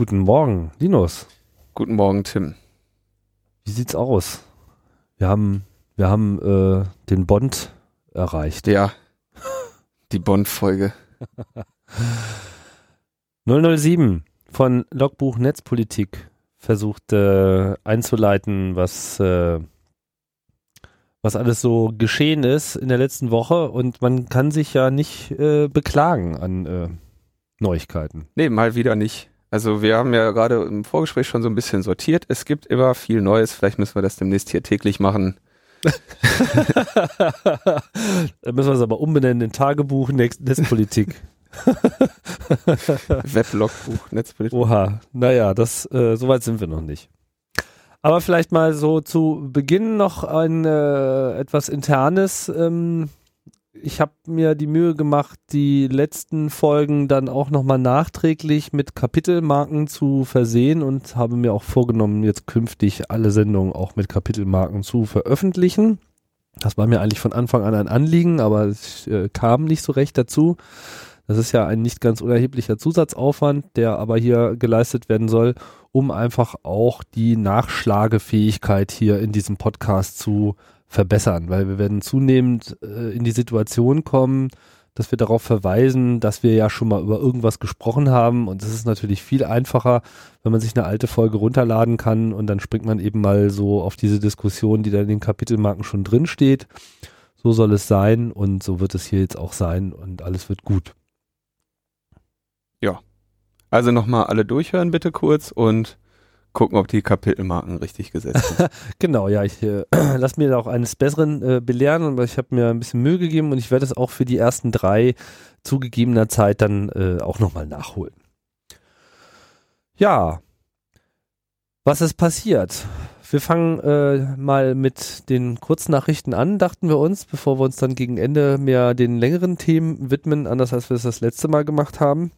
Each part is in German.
Guten Morgen, Linus. Guten Morgen, Tim. Wie sieht's aus? Wir haben, wir haben äh, den Bond erreicht. Ja, die Bond-Folge. 007 von Logbuch Netzpolitik versucht äh, einzuleiten, was, äh, was alles so geschehen ist in der letzten Woche und man kann sich ja nicht äh, beklagen an äh, Neuigkeiten. Nee, mal wieder nicht. Also wir haben ja gerade im Vorgespräch schon so ein bisschen sortiert. Es gibt immer viel Neues. Vielleicht müssen wir das demnächst hier täglich machen. da müssen wir es aber umbenennen in Tagebuch Netzpolitik. Weblogbuch Netzpolitik. Oha, naja, das, äh, soweit sind wir noch nicht. Aber vielleicht mal so zu Beginn noch ein äh, etwas internes. Ähm, ich habe mir die Mühe gemacht, die letzten Folgen dann auch nochmal nachträglich mit Kapitelmarken zu versehen und habe mir auch vorgenommen, jetzt künftig alle Sendungen auch mit Kapitelmarken zu veröffentlichen. Das war mir eigentlich von Anfang an ein Anliegen, aber es äh, kam nicht so recht dazu. Das ist ja ein nicht ganz unerheblicher Zusatzaufwand, der aber hier geleistet werden soll, um einfach auch die Nachschlagefähigkeit hier in diesem Podcast zu verbessern, weil wir werden zunehmend äh, in die Situation kommen, dass wir darauf verweisen, dass wir ja schon mal über irgendwas gesprochen haben und es ist natürlich viel einfacher, wenn man sich eine alte Folge runterladen kann und dann springt man eben mal so auf diese Diskussion, die da in den Kapitelmarken schon drin steht. So soll es sein und so wird es hier jetzt auch sein und alles wird gut. Ja. Also nochmal alle durchhören bitte kurz und gucken, ob die Kapitelmarken richtig gesetzt sind. genau, ja, ich äh, lasse mir da auch eines Besseren äh, belehren, aber ich habe mir ein bisschen Mühe gegeben und ich werde es auch für die ersten drei zugegebener Zeit dann äh, auch nochmal nachholen. Ja, was ist passiert? Wir fangen äh, mal mit den Kurznachrichten an, dachten wir uns, bevor wir uns dann gegen Ende mehr den längeren Themen widmen, anders als wir es das letzte Mal gemacht haben.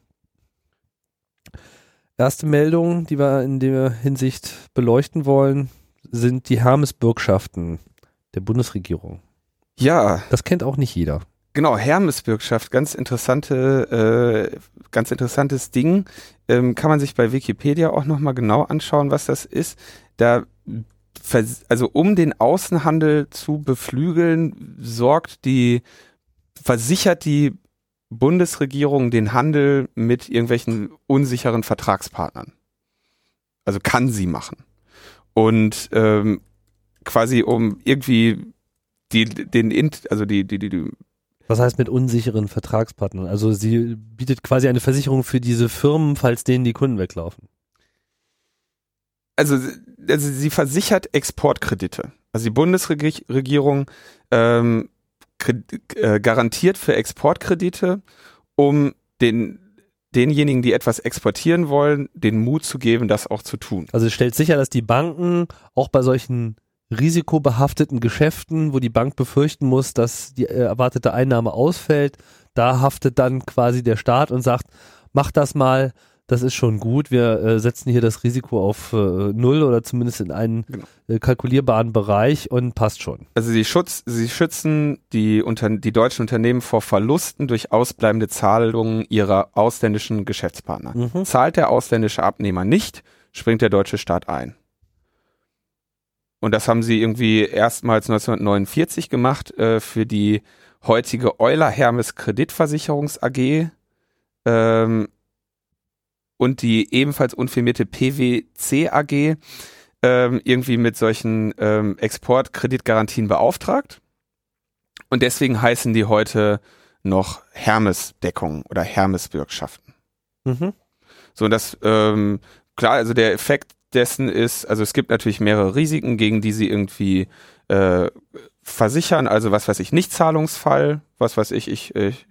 Erste Meldung, die wir in der Hinsicht beleuchten wollen, sind die Hermes-Bürgschaften der Bundesregierung. Ja. Das kennt auch nicht jeder. Genau, Hermes-Bürgschaft, ganz interessante, äh, ganz interessantes Ding. Ähm, kann man sich bei Wikipedia auch nochmal genau anschauen, was das ist. Da also um den Außenhandel zu beflügeln, sorgt die, versichert die Bundesregierung den Handel mit irgendwelchen unsicheren Vertragspartnern. Also kann sie machen. Und ähm, quasi um irgendwie die, den, also die, die, die, die was heißt mit unsicheren Vertragspartnern? Also sie bietet quasi eine Versicherung für diese Firmen, falls denen die Kunden weglaufen. Also, also sie versichert Exportkredite. Also die Bundesregierung ähm, äh, garantiert für Exportkredite, um den denjenigen, die etwas exportieren wollen, den Mut zu geben, das auch zu tun. Also es stellt sicher, dass die Banken auch bei solchen risikobehafteten Geschäften, wo die Bank befürchten muss, dass die äh, erwartete Einnahme ausfällt, da haftet dann quasi der Staat und sagt, mach das mal, das ist schon gut. Wir äh, setzen hier das Risiko auf äh, null oder zumindest in einen genau. äh, kalkulierbaren Bereich und passt schon. Also sie, schutz, sie schützen die, unter, die deutschen Unternehmen vor Verlusten durch ausbleibende Zahlungen ihrer ausländischen Geschäftspartner. Mhm. Zahlt der ausländische Abnehmer nicht, springt der deutsche Staat ein. Und das haben sie irgendwie erstmals 1949 gemacht äh, für die heutige Euler Hermes Kreditversicherungs AG. Ähm, und die ebenfalls unfirmierte PwC AG ähm, irgendwie mit solchen ähm, Exportkreditgarantien beauftragt. Und deswegen heißen die heute noch Hermes-Deckung oder Hermes-Bürgschaften. Mhm. So, und das, ähm, klar, also der Effekt dessen ist, also es gibt natürlich mehrere Risiken, gegen die sie irgendwie äh, versichern, also was weiß ich, Nichtzahlungsfall, was weiß ich, ich, ich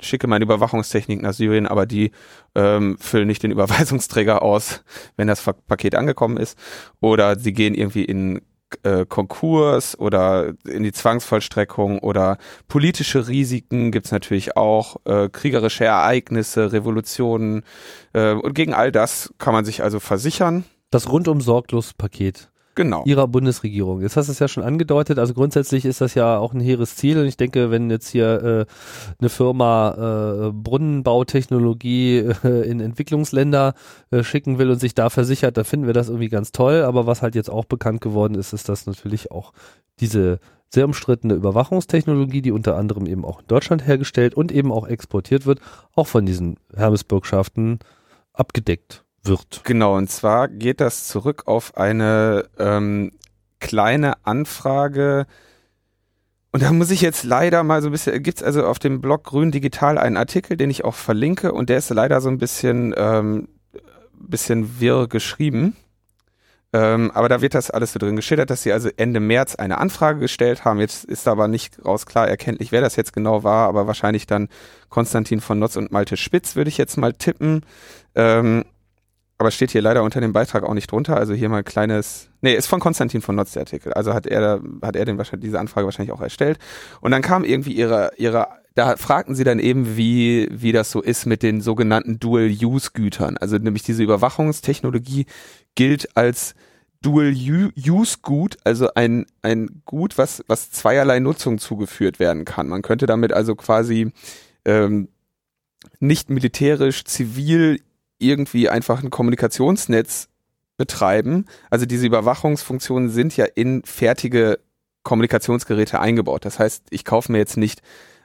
schicke meine Überwachungstechnik nach Syrien, aber die ähm, füllen nicht den Überweisungsträger aus, wenn das Paket angekommen ist. Oder sie gehen irgendwie in äh, Konkurs oder in die Zwangsvollstreckung oder politische Risiken gibt's natürlich auch, äh, kriegerische Ereignisse, Revolutionen äh, und gegen all das kann man sich also versichern. Das rundum sorglos Paket genau. ihrer Bundesregierung. Jetzt hast du es ja schon angedeutet, also grundsätzlich ist das ja auch ein hehres Ziel und ich denke, wenn jetzt hier äh, eine Firma äh, Brunnenbautechnologie äh, in Entwicklungsländer äh, schicken will und sich da versichert, da finden wir das irgendwie ganz toll, aber was halt jetzt auch bekannt geworden ist, ist, dass natürlich auch diese sehr umstrittene Überwachungstechnologie, die unter anderem eben auch in Deutschland hergestellt und eben auch exportiert wird, auch von diesen Hermes-Bürgschaften abgedeckt wird. Genau, und zwar geht das zurück auf eine ähm, kleine Anfrage. Und da muss ich jetzt leider mal so ein bisschen, gibt's also auf dem Blog Grün Digital einen Artikel, den ich auch verlinke und der ist leider so ein bisschen, ähm, bisschen wirr geschrieben. Ähm, aber da wird das alles so drin geschildert, dass sie also Ende März eine Anfrage gestellt haben. Jetzt ist aber nicht raus klar erkenntlich, wer das jetzt genau war, aber wahrscheinlich dann Konstantin von Notz und Malte Spitz, würde ich jetzt mal tippen. Ähm, aber steht hier leider unter dem Beitrag auch nicht drunter. Also hier mal ein kleines, nee, ist von Konstantin von Notz der Artikel. Also hat er, hat er den wahrscheinlich, diese Anfrage wahrscheinlich auch erstellt. Und dann kam irgendwie ihre, ihre, da fragten sie dann eben, wie, wie das so ist mit den sogenannten Dual-Use-Gütern. Also nämlich diese Überwachungstechnologie gilt als Dual-Use-Gut, also ein, ein Gut, was, was zweierlei Nutzung zugeführt werden kann. Man könnte damit also quasi ähm, nicht militärisch, zivil irgendwie einfach ein Kommunikationsnetz betreiben. Also diese Überwachungsfunktionen sind ja in fertige Kommunikationsgeräte eingebaut. Das heißt, ich kaufe mir jetzt nicht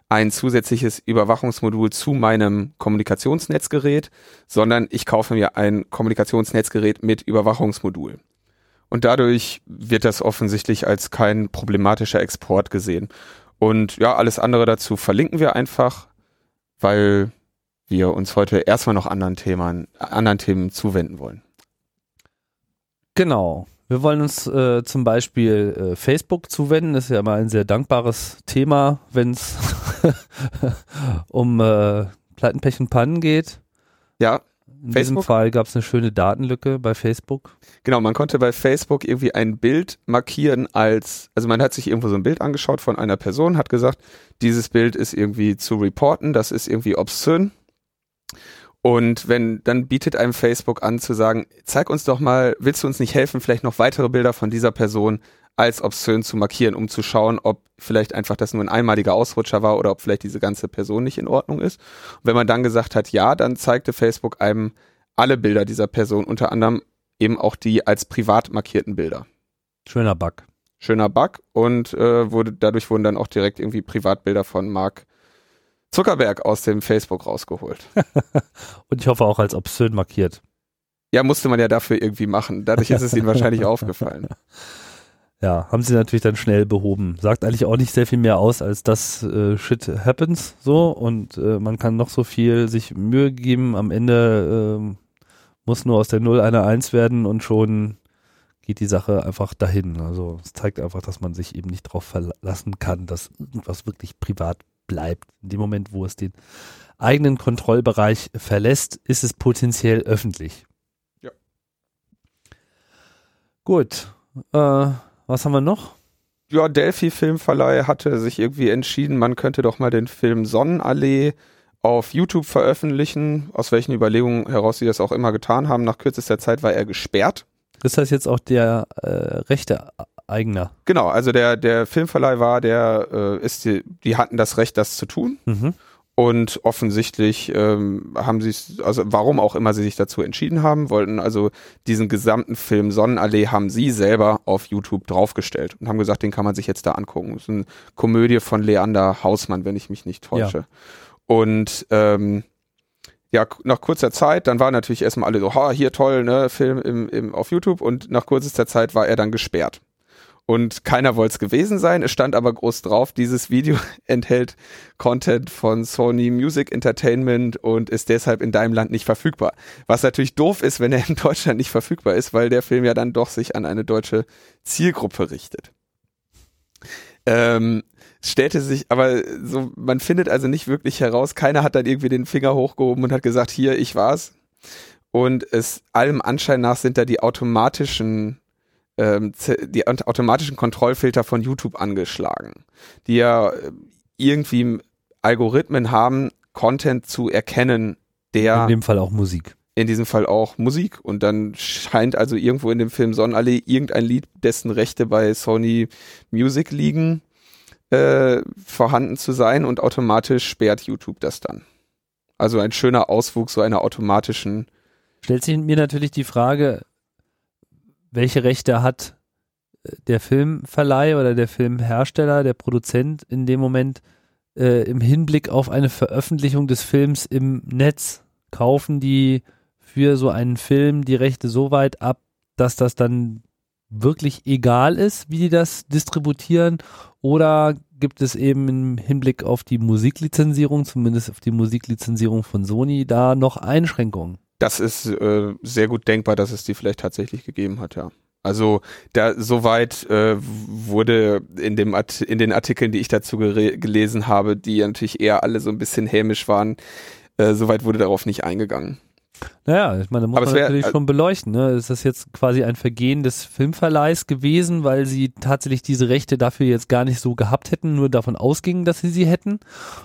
ein zusätzliches Überwachungsmodul zu meinem Kommunikationsnetzgerät, sondern ich kaufe mir ein Kommunikationsnetzgerät mit Überwachungsmodul. Und dadurch wird das offensichtlich als kein problematischer Export gesehen. Und ja, alles andere dazu verlinken wir einfach, weil wir uns heute erstmal noch anderen Themen, anderen Themen zuwenden wollen. Genau. Wir wollen uns äh, zum Beispiel äh, Facebook zuwenden. Das ist ja immer ein sehr dankbares Thema, wenn es um äh, Pleiten, Pech und Pannen geht. Ja, in Facebook? diesem Fall gab es eine schöne Datenlücke bei Facebook. Genau, man konnte bei Facebook irgendwie ein Bild markieren als, also man hat sich irgendwo so ein Bild angeschaut von einer Person, hat gesagt, dieses Bild ist irgendwie zu reporten, das ist irgendwie obszön. Und wenn, dann bietet einem Facebook an zu sagen, zeig uns doch mal, willst du uns nicht helfen, vielleicht noch weitere Bilder von dieser Person als obszön zu markieren, um zu schauen, ob vielleicht einfach das nur ein einmaliger Ausrutscher war oder ob vielleicht diese ganze Person nicht in Ordnung ist. Und wenn man dann gesagt hat, ja, dann zeigte Facebook einem alle Bilder dieser Person, unter anderem eben auch die als privat markierten Bilder. Schöner Bug. Schöner Bug und äh, wurde, dadurch wurden dann auch direkt irgendwie Privatbilder von Mark Zuckerberg aus dem Facebook rausgeholt. und ich hoffe auch als obszön markiert. Ja, musste man ja dafür irgendwie machen. Dadurch ist es ihnen wahrscheinlich aufgefallen. Ja, haben sie natürlich dann schnell behoben. Sagt eigentlich auch nicht sehr viel mehr aus, als dass äh, Shit happens so und äh, man kann noch so viel sich Mühe geben. Am Ende äh, muss nur aus der 0 eine 1 werden und schon geht die Sache einfach dahin. Also es zeigt einfach, dass man sich eben nicht darauf verlassen kann, dass irgendwas wirklich privat bleibt. In dem Moment, wo es den eigenen Kontrollbereich verlässt, ist es potenziell öffentlich. Ja. Gut. Äh, was haben wir noch? Ja, Delphi Filmverleih hatte sich irgendwie entschieden, man könnte doch mal den Film Sonnenallee auf YouTube veröffentlichen, aus welchen Überlegungen heraus sie das auch immer getan haben. Nach kürzester Zeit war er gesperrt. Ist das jetzt auch der äh, rechte Eigner? Genau, also der, der Filmverleih war, der äh, ist, die, die hatten das Recht, das zu tun. Mhm. Und offensichtlich ähm, haben sie es, also warum auch immer sie sich dazu entschieden haben, wollten also diesen gesamten Film Sonnenallee haben sie selber auf YouTube draufgestellt und haben gesagt, den kann man sich jetzt da angucken. Das ist eine Komödie von Leander Hausmann, wenn ich mich nicht täusche. Ja. Und ähm, ja, nach kurzer Zeit, dann waren natürlich erstmal alle so, ha, hier toll, ne, Film im, im, auf YouTube und nach kürzester Zeit war er dann gesperrt und keiner wollte es gewesen sein. Es stand aber groß drauf, dieses Video enthält Content von Sony Music Entertainment und ist deshalb in deinem Land nicht verfügbar. Was natürlich doof ist, wenn er in Deutschland nicht verfügbar ist, weil der Film ja dann doch sich an eine deutsche Zielgruppe richtet. Ähm, stellte sich, aber so, man findet also nicht wirklich heraus, keiner hat dann irgendwie den Finger hochgehoben und hat gesagt, hier, ich war's. Und es allem Anschein nach sind da die automatischen ähm, die automatischen Kontrollfilter von YouTube angeschlagen, die ja äh, irgendwie Algorithmen haben, Content zu erkennen, der in dem Fall auch Musik. in diesem Fall auch Musik. Und dann scheint also irgendwo in dem Film Sonnenallee irgendein Lied, dessen Rechte bei Sony Music liegen, äh, vorhanden zu sein und automatisch sperrt YouTube das dann. Also ein schöner Auswuchs so einer automatischen. Stellt sich mir natürlich die Frage, welche Rechte hat äh, der Filmverleih oder der Filmhersteller, der Produzent in dem Moment äh, im Hinblick auf eine Veröffentlichung des Films im Netz? Kaufen die für so einen Film die Rechte so weit ab, dass das dann wirklich egal ist, wie die das distributieren? Oder gibt es eben im Hinblick auf die Musiklizenzierung, zumindest auf die Musiklizenzierung von Sony, da noch Einschränkungen? Das ist äh, sehr gut denkbar, dass es die vielleicht tatsächlich gegeben hat, ja. Also da soweit äh, wurde in dem Art in den Artikeln, die ich dazu gelesen habe, die ja natürlich eher alle so ein bisschen hämisch waren, äh, soweit wurde darauf nicht eingegangen. Naja, ich meine, da muss Aber man wär, natürlich äh, schon beleuchten. Ne? Ist das jetzt quasi ein Vergehen des Filmverleihs gewesen, weil sie tatsächlich diese Rechte dafür jetzt gar nicht so gehabt hätten, nur davon ausgingen, dass sie sie hätten?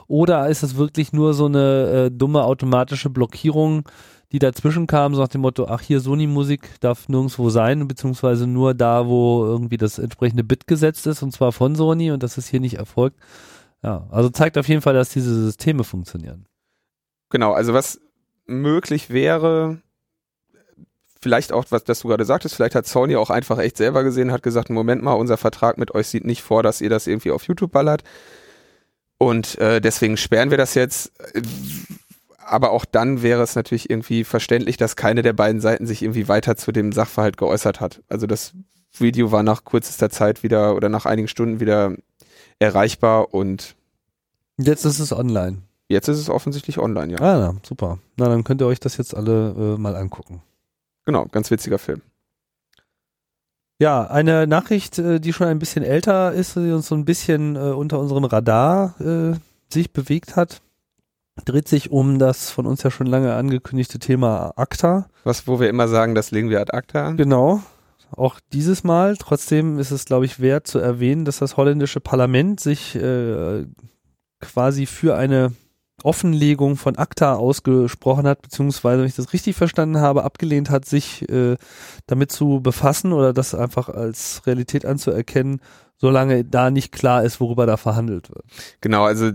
Oder ist das wirklich nur so eine äh, dumme automatische Blockierung, die dazwischen kam, so nach dem Motto, ach hier Sony-Musik darf nirgendwo sein, beziehungsweise nur da, wo irgendwie das entsprechende Bit gesetzt ist, und zwar von Sony, und das ist hier nicht erfolgt. Ja, also zeigt auf jeden Fall, dass diese Systeme funktionieren. Genau, also was möglich wäre, vielleicht auch, was das du gerade sagtest, vielleicht hat Sony auch einfach echt selber gesehen, hat gesagt, Moment mal, unser Vertrag mit euch sieht nicht vor, dass ihr das irgendwie auf YouTube ballert. Und äh, deswegen sperren wir das jetzt. Aber auch dann wäre es natürlich irgendwie verständlich, dass keine der beiden Seiten sich irgendwie weiter zu dem Sachverhalt geäußert hat. Also das Video war nach kürzester Zeit wieder oder nach einigen Stunden wieder erreichbar und jetzt ist es online. Jetzt ist es offensichtlich online, ja. Ah, na, super. Na, dann könnt ihr euch das jetzt alle äh, mal angucken. Genau, ganz witziger Film. Ja, eine Nachricht, äh, die schon ein bisschen älter ist, die uns so ein bisschen äh, unter unserem Radar äh, sich bewegt hat, dreht sich um das von uns ja schon lange angekündigte Thema ACTA. Was, wo wir immer sagen, das legen wir ad ACTA an. Genau. Auch dieses Mal. Trotzdem ist es, glaube ich, wert zu erwähnen, dass das holländische Parlament sich äh, quasi für eine Offenlegung von ACTA ausgesprochen hat, beziehungsweise, wenn ich das richtig verstanden habe, abgelehnt hat, sich äh, damit zu befassen oder das einfach als Realität anzuerkennen, solange da nicht klar ist, worüber da verhandelt wird. Genau, also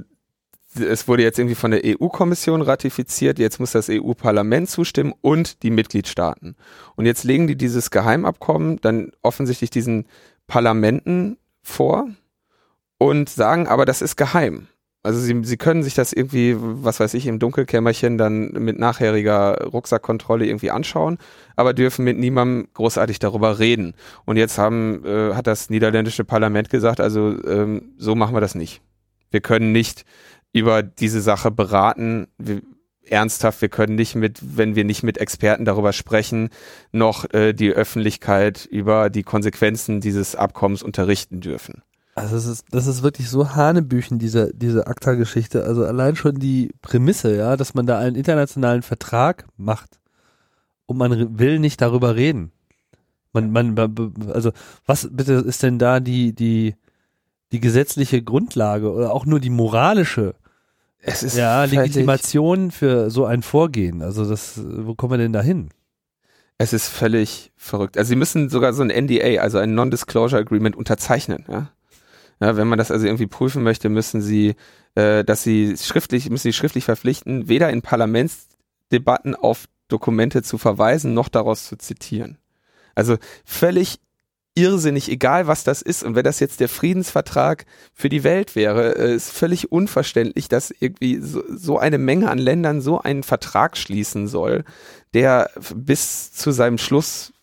es wurde jetzt irgendwie von der EU-Kommission ratifiziert, jetzt muss das EU-Parlament zustimmen und die Mitgliedstaaten. Und jetzt legen die dieses Geheimabkommen dann offensichtlich diesen Parlamenten vor und sagen, aber das ist geheim. Also sie, sie können sich das irgendwie, was weiß ich, im Dunkelkämmerchen dann mit nachheriger Rucksackkontrolle irgendwie anschauen, aber dürfen mit niemandem großartig darüber reden. Und jetzt haben, äh, hat das niederländische Parlament gesagt, also ähm, so machen wir das nicht. Wir können nicht über diese Sache beraten. Wir, ernsthaft, wir können nicht mit, wenn wir nicht mit Experten darüber sprechen, noch äh, die Öffentlichkeit über die Konsequenzen dieses Abkommens unterrichten dürfen. Also das ist, das ist wirklich so Hanebüchen, diese, diese ACTA-Geschichte. Also allein schon die Prämisse, ja, dass man da einen internationalen Vertrag macht und man will nicht darüber reden. Man, man, also was bitte ist denn da die, die, die gesetzliche Grundlage oder auch nur die moralische es ist ja, Legitimation für so ein Vorgehen? Also das, wo kommen wir denn da hin? Es ist völlig verrückt. Also sie müssen sogar so ein NDA, also ein Non-Disclosure Agreement unterzeichnen, ja. Ja, wenn man das also irgendwie prüfen möchte, müssen sie, äh, dass sie schriftlich, müssen sie schriftlich verpflichten, weder in Parlamentsdebatten auf Dokumente zu verweisen, noch daraus zu zitieren. Also völlig irrsinnig, egal was das ist. Und wenn das jetzt der Friedensvertrag für die Welt wäre, äh, ist völlig unverständlich, dass irgendwie so, so eine Menge an Ländern so einen Vertrag schließen soll, der bis zu seinem Schluss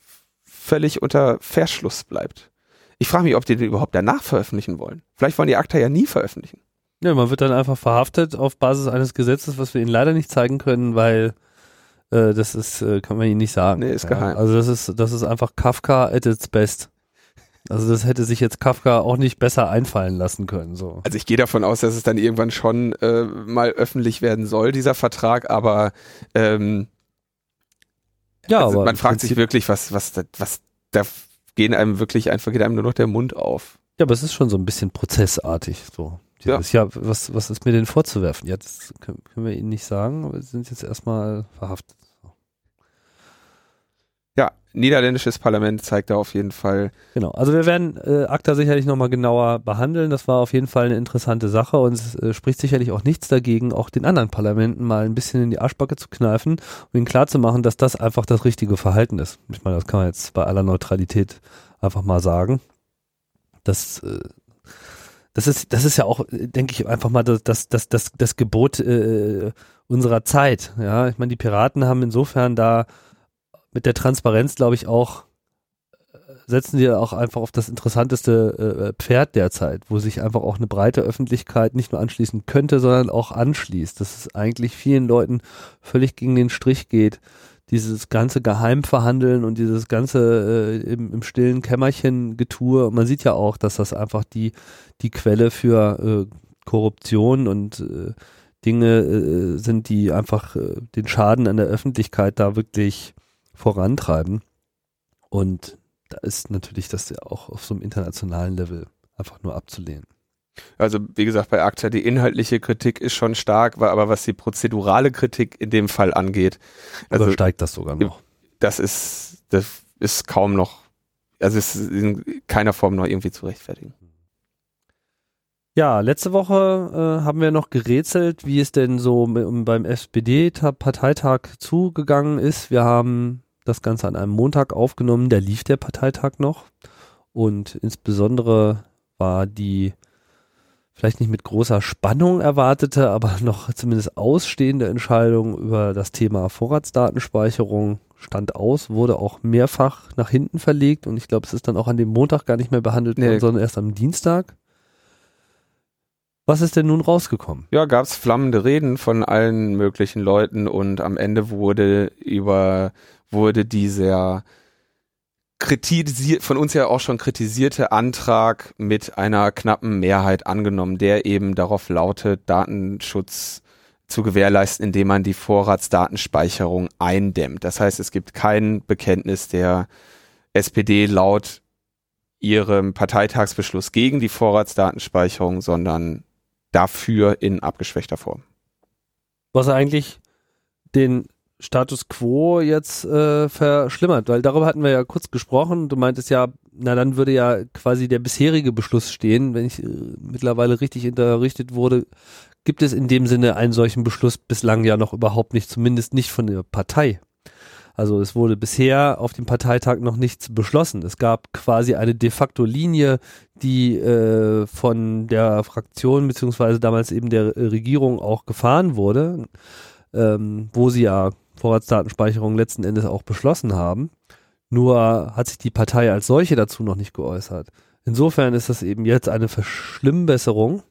völlig unter Verschluss bleibt. Ich frage mich, ob die den überhaupt danach veröffentlichen wollen. Vielleicht wollen die Akta ja nie veröffentlichen. Ja, man wird dann einfach verhaftet auf Basis eines Gesetzes, was wir ihnen leider nicht zeigen können, weil äh, das ist, äh, kann man ihnen nicht sagen. Nee, ist ja, geheim. Also das ist, das ist einfach Kafka at its best. Also das hätte sich jetzt Kafka auch nicht besser einfallen lassen können. So. Also ich gehe davon aus, dass es dann irgendwann schon äh, mal öffentlich werden soll, dieser Vertrag, aber ähm, ja, also aber man fragt sich wirklich, was, was, was da gehen einem wirklich einfach, geht einem nur noch der Mund auf. Ja, aber es ist schon so ein bisschen prozessartig, so. Dieses, ja. ja, was, was ist mir denn vorzuwerfen? Ja, das können, können wir Ihnen nicht sagen, aber Sie sind jetzt erstmal verhaftet. Niederländisches Parlament zeigt da auf jeden Fall. Genau, also wir werden äh, ACTA sicherlich nochmal genauer behandeln. Das war auf jeden Fall eine interessante Sache und es äh, spricht sicherlich auch nichts dagegen, auch den anderen Parlamenten mal ein bisschen in die Arschbacke zu kneifen und ihnen klarzumachen, dass das einfach das richtige Verhalten ist. Ich meine, das kann man jetzt bei aller Neutralität einfach mal sagen. Das äh, das ist, das ist ja auch, denke ich, einfach mal das, das, das, das, das Gebot äh, unserer Zeit. Ja, ich meine, die Piraten haben insofern da mit der Transparenz, glaube ich, auch äh, setzen die auch einfach auf das interessanteste äh, Pferd derzeit, wo sich einfach auch eine breite Öffentlichkeit nicht nur anschließen könnte, sondern auch anschließt. Dass es eigentlich vielen Leuten völlig gegen den Strich geht, dieses ganze Geheimverhandeln und dieses ganze äh, im, im stillen Kämmerchen Getue. Man sieht ja auch, dass das einfach die, die Quelle für äh, Korruption und äh, Dinge äh, sind, die einfach den Schaden an der Öffentlichkeit da wirklich vorantreiben. Und da ist natürlich das ja auch auf so einem internationalen Level einfach nur abzulehnen. Also wie gesagt, bei ACTA die inhaltliche Kritik ist schon stark, aber was die prozedurale Kritik in dem Fall angeht, also steigt das sogar noch. Das ist, das ist kaum noch, also es ist in keiner Form noch irgendwie zu rechtfertigen. Ja, letzte Woche äh, haben wir noch gerätselt, wie es denn so beim SPD-Parteitag zugegangen ist. Wir haben das Ganze an einem Montag aufgenommen, da lief der Parteitag noch und insbesondere war die vielleicht nicht mit großer Spannung erwartete, aber noch zumindest ausstehende Entscheidung über das Thema Vorratsdatenspeicherung stand aus, wurde auch mehrfach nach hinten verlegt und ich glaube, es ist dann auch an dem Montag gar nicht mehr behandelt worden, sondern erst am Dienstag. Was ist denn nun rausgekommen? Ja, gab es flammende Reden von allen möglichen Leuten und am Ende wurde über wurde dieser kritisiert, von uns ja auch schon kritisierte Antrag mit einer knappen Mehrheit angenommen, der eben darauf lautet, Datenschutz zu gewährleisten, indem man die Vorratsdatenspeicherung eindämmt. Das heißt, es gibt kein Bekenntnis der SPD laut ihrem Parteitagsbeschluss gegen die Vorratsdatenspeicherung, sondern dafür in abgeschwächter Form. Was eigentlich den Status quo jetzt äh, verschlimmert, weil darüber hatten wir ja kurz gesprochen. Du meintest ja, na dann würde ja quasi der bisherige Beschluss stehen, wenn ich äh, mittlerweile richtig unterrichtet wurde, gibt es in dem Sinne einen solchen Beschluss bislang ja noch überhaupt nicht, zumindest nicht von der Partei. Also es wurde bisher auf dem Parteitag noch nichts beschlossen. Es gab quasi eine de facto Linie, die äh, von der Fraktion beziehungsweise damals eben der Regierung auch gefahren wurde, ähm, wo sie ja Vorratsdatenspeicherung letzten Endes auch beschlossen haben. Nur hat sich die Partei als solche dazu noch nicht geäußert. Insofern ist das eben jetzt eine Verschlimmbesserung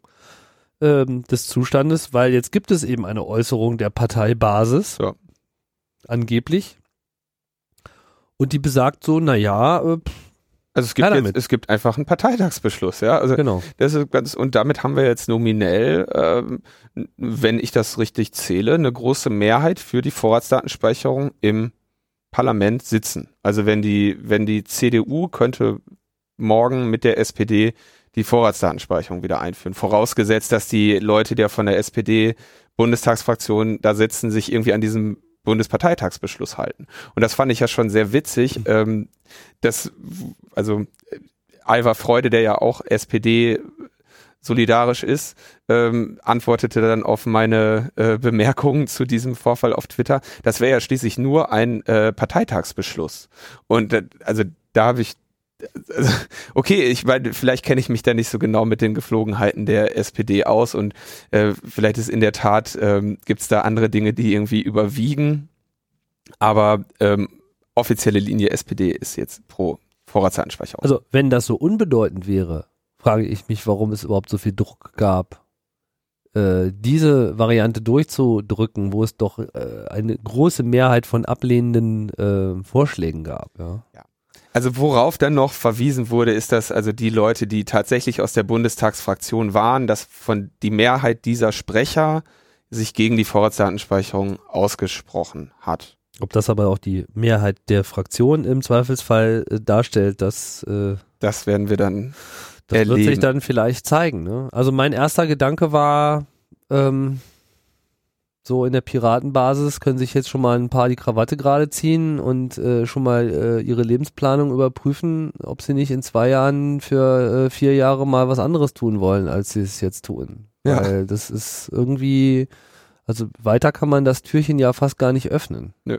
ähm, des Zustandes, weil jetzt gibt es eben eine Äußerung der Parteibasis, ja. angeblich. Und die besagt so, naja, äh, also es gibt, jetzt, es gibt einfach einen Parteitagsbeschluss, ja. Also genau. Das ist ganz, und damit haben wir jetzt nominell, ähm, wenn ich das richtig zähle, eine große Mehrheit für die Vorratsdatenspeicherung im Parlament sitzen. Also wenn die, wenn die CDU könnte morgen mit der SPD die Vorratsdatenspeicherung wieder einführen. Vorausgesetzt, dass die Leute, die ja von der SPD Bundestagsfraktion da sitzen, sich irgendwie an diesem Bundesparteitagsbeschluss halten. Und das fand ich ja schon sehr witzig, ähm, dass, also äh, Alva Freude, der ja auch SPD solidarisch ist, ähm, antwortete dann auf meine äh, Bemerkungen zu diesem Vorfall auf Twitter. Das wäre ja schließlich nur ein äh, Parteitagsbeschluss. Und äh, also da habe ich okay, ich meine, vielleicht kenne ich mich da nicht so genau mit den Geflogenheiten der SPD aus und äh, vielleicht ist in der Tat, ähm, gibt es da andere Dinge, die irgendwie überwiegen. Aber ähm, offizielle Linie SPD ist jetzt pro Vorratsdatenspeicherung. Also wenn das so unbedeutend wäre, frage ich mich, warum es überhaupt so viel Druck gab, äh, diese Variante durchzudrücken, wo es doch äh, eine große Mehrheit von ablehnenden äh, Vorschlägen gab. Ja. ja. Also worauf dann noch verwiesen wurde, ist, dass also die Leute, die tatsächlich aus der Bundestagsfraktion waren, dass von die Mehrheit dieser Sprecher sich gegen die Vorratsdatenspeicherung ausgesprochen hat. Ob das aber auch die Mehrheit der Fraktion im Zweifelsfall äh, darstellt, das äh, das werden wir dann das erleben. wird sich dann vielleicht zeigen. Ne? Also mein erster Gedanke war, ähm, so in der Piratenbasis können sich jetzt schon mal ein paar die Krawatte gerade ziehen und äh, schon mal äh, ihre Lebensplanung überprüfen, ob sie nicht in zwei Jahren für äh, vier Jahre mal was anderes tun wollen, als sie es jetzt tun. Ja. Weil das ist irgendwie, also weiter kann man das Türchen ja fast gar nicht öffnen. Nö.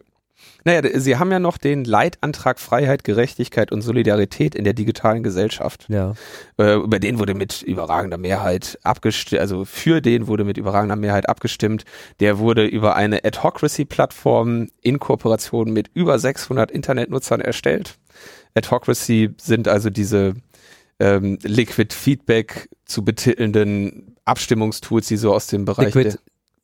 Naja, sie haben ja noch den Leitantrag Freiheit, Gerechtigkeit und Solidarität in der digitalen Gesellschaft. Ja. Äh, über den wurde mit überragender Mehrheit abgestimmt, also für den wurde mit überragender Mehrheit abgestimmt. Der wurde über eine Adhocracy-Plattform in Kooperation mit über 600 Internetnutzern erstellt. Adhocracy sind also diese ähm, Liquid Feedback zu betitelnden Abstimmungstools, die so aus dem Bereich Liquid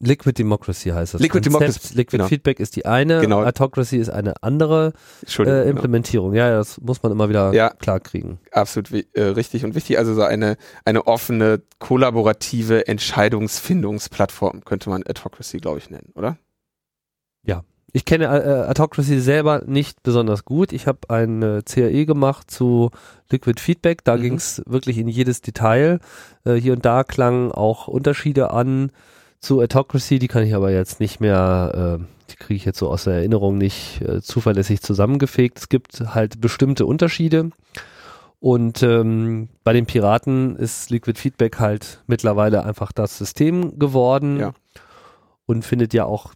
Liquid Democracy heißt das. Liquid Konzept. Democracy. Liquid genau. Feedback ist die eine, genau. Autocracy ist eine andere äh, genau. Implementierung. Genau. Ja, das muss man immer wieder ja, klar kriegen. Absolut äh, richtig und wichtig. Also so eine, eine offene, kollaborative Entscheidungsfindungsplattform könnte man Autocracy, glaube ich, nennen, oder? Ja. Ich kenne äh, Autocracy selber nicht besonders gut. Ich habe ein äh, CAE gemacht zu Liquid Feedback. Da mhm. ging es wirklich in jedes Detail. Äh, hier und da klangen auch Unterschiede an zu Autocracy, die kann ich aber jetzt nicht mehr, äh, die kriege ich jetzt so aus der Erinnerung nicht äh, zuverlässig zusammengefegt. Es gibt halt bestimmte Unterschiede. Und ähm, bei den Piraten ist Liquid Feedback halt mittlerweile einfach das System geworden ja. und findet ja auch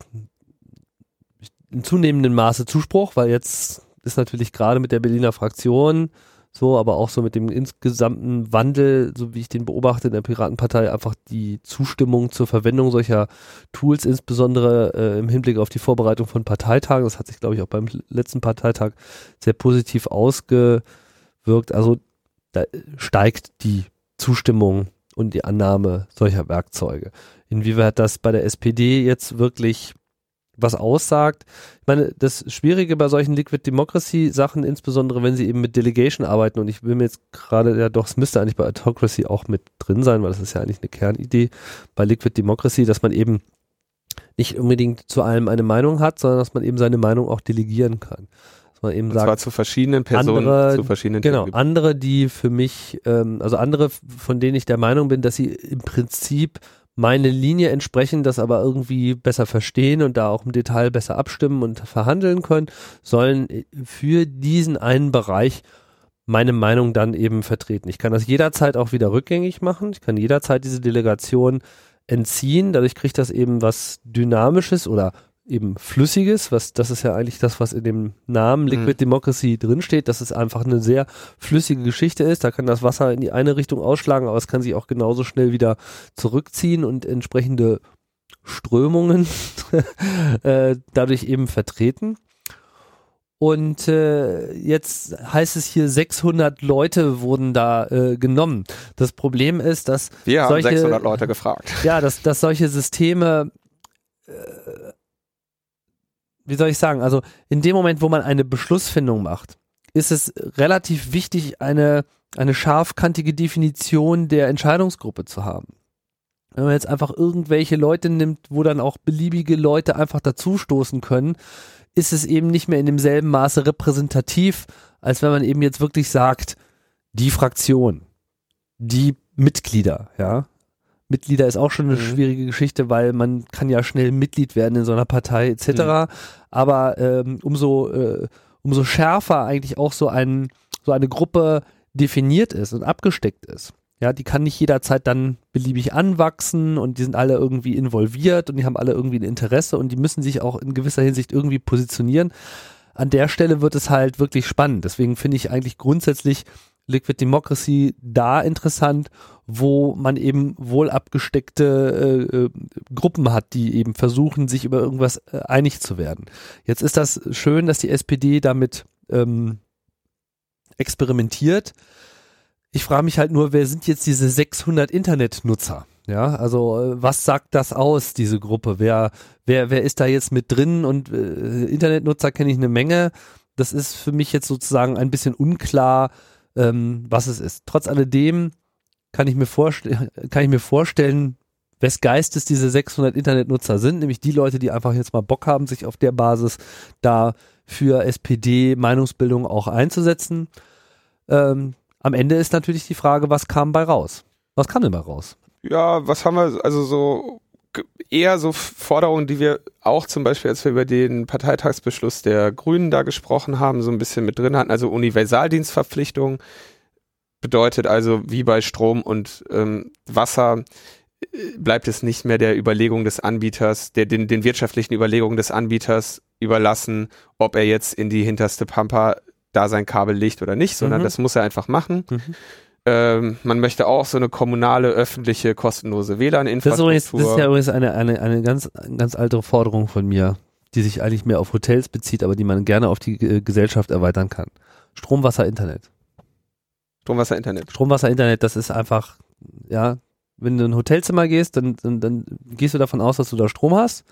in zunehmendem Maße Zuspruch, weil jetzt ist natürlich gerade mit der Berliner Fraktion so, aber auch so mit dem insgesamten Wandel, so wie ich den beobachte in der Piratenpartei, einfach die Zustimmung zur Verwendung solcher Tools, insbesondere äh, im Hinblick auf die Vorbereitung von Parteitagen. Das hat sich, glaube ich, auch beim letzten Parteitag sehr positiv ausgewirkt. Also da steigt die Zustimmung und die Annahme solcher Werkzeuge. Inwieweit das bei der SPD jetzt wirklich was aussagt. Ich meine, das Schwierige bei solchen Liquid Democracy Sachen, insbesondere wenn sie eben mit Delegation arbeiten, und ich will mir jetzt gerade, ja doch, es müsste eigentlich bei Autocracy auch mit drin sein, weil das ist ja eigentlich eine Kernidee bei Liquid Democracy, dass man eben nicht unbedingt zu allem eine Meinung hat, sondern dass man eben seine Meinung auch delegieren kann. Dass man eben und sagt, zwar zu verschiedenen Personen, andere, zu verschiedenen Genau, Themen. andere, die für mich, ähm, also andere, von denen ich der Meinung bin, dass sie im Prinzip meine Linie entsprechen, das aber irgendwie besser verstehen und da auch im Detail besser abstimmen und verhandeln können, sollen für diesen einen Bereich meine Meinung dann eben vertreten. Ich kann das jederzeit auch wieder rückgängig machen. Ich kann jederzeit diese Delegation entziehen. Dadurch kriegt das eben was Dynamisches oder eben Flüssiges, was das ist ja eigentlich das, was in dem Namen. Liquid mhm. Democracy drinsteht, dass es einfach eine sehr flüssige Geschichte ist. Da kann das Wasser in die eine Richtung ausschlagen, aber es kann sich auch genauso schnell wieder zurückziehen und entsprechende Strömungen äh, dadurch eben vertreten. Und äh, jetzt heißt es hier, 600 Leute wurden da äh, genommen. Das Problem ist, dass wir haben solche, 600 Leute gefragt. Ja, dass, dass solche Systeme äh, wie soll ich sagen, also in dem Moment, wo man eine Beschlussfindung macht, ist es relativ wichtig, eine, eine scharfkantige Definition der Entscheidungsgruppe zu haben. Wenn man jetzt einfach irgendwelche Leute nimmt, wo dann auch beliebige Leute einfach dazustoßen können, ist es eben nicht mehr in demselben Maße repräsentativ, als wenn man eben jetzt wirklich sagt, die Fraktion, die Mitglieder, ja. Mitglieder ist auch schon eine mhm. schwierige Geschichte, weil man kann ja schnell Mitglied werden in so einer Partei etc. Mhm. Aber ähm, umso äh, umso schärfer eigentlich auch so ein so eine Gruppe definiert ist und abgesteckt ist. Ja, die kann nicht jederzeit dann beliebig anwachsen und die sind alle irgendwie involviert und die haben alle irgendwie ein Interesse und die müssen sich auch in gewisser Hinsicht irgendwie positionieren. An der Stelle wird es halt wirklich spannend. Deswegen finde ich eigentlich grundsätzlich Liquid Democracy da interessant, wo man eben wohl abgesteckte äh, äh, Gruppen hat, die eben versuchen, sich über irgendwas äh, einig zu werden. Jetzt ist das schön, dass die SPD damit ähm, experimentiert. Ich frage mich halt nur, wer sind jetzt diese 600 Internetnutzer? Ja, also äh, was sagt das aus, diese Gruppe? Wer, wer, wer ist da jetzt mit drin? Und äh, Internetnutzer kenne ich eine Menge. Das ist für mich jetzt sozusagen ein bisschen unklar, ähm, was es ist. Trotz alledem kann ich mir, vorstellen, kann ich mir vorstellen, wes Geistes diese 600 Internetnutzer sind, nämlich die Leute, die einfach jetzt mal Bock haben, sich auf der Basis da für SPD-Meinungsbildung auch einzusetzen. Ähm, am Ende ist natürlich die Frage, was kam bei raus? Was kam denn bei raus? Ja, was haben wir, also so eher so Forderungen, die wir auch zum Beispiel, als wir über den Parteitagsbeschluss der Grünen da gesprochen haben, so ein bisschen mit drin hatten. Also Universaldienstverpflichtung bedeutet also wie bei Strom und ähm, Wasser äh, bleibt es nicht mehr der Überlegung des Anbieters, der den, den wirtschaftlichen Überlegungen des Anbieters überlassen, ob er jetzt in die hinterste Pampa da sein Kabel legt oder nicht, sondern mhm. das muss er einfach machen. Mhm. Ähm, man möchte auch so eine kommunale, öffentliche, kostenlose WLAN-Infrastruktur. Das, das, ist ja übrigens eine, eine, eine ganz, ganz alte Forderung von mir, die sich eigentlich mehr auf Hotels bezieht, aber die man gerne auf die äh, Gesellschaft erweitern kann. Strom, Wasser, Internet. Strom, Wasser, Internet. Strom, Wasser, Internet, das ist einfach, ja, wenn du in ein Hotelzimmer gehst, dann, dann, dann gehst du davon aus, dass du da Strom hast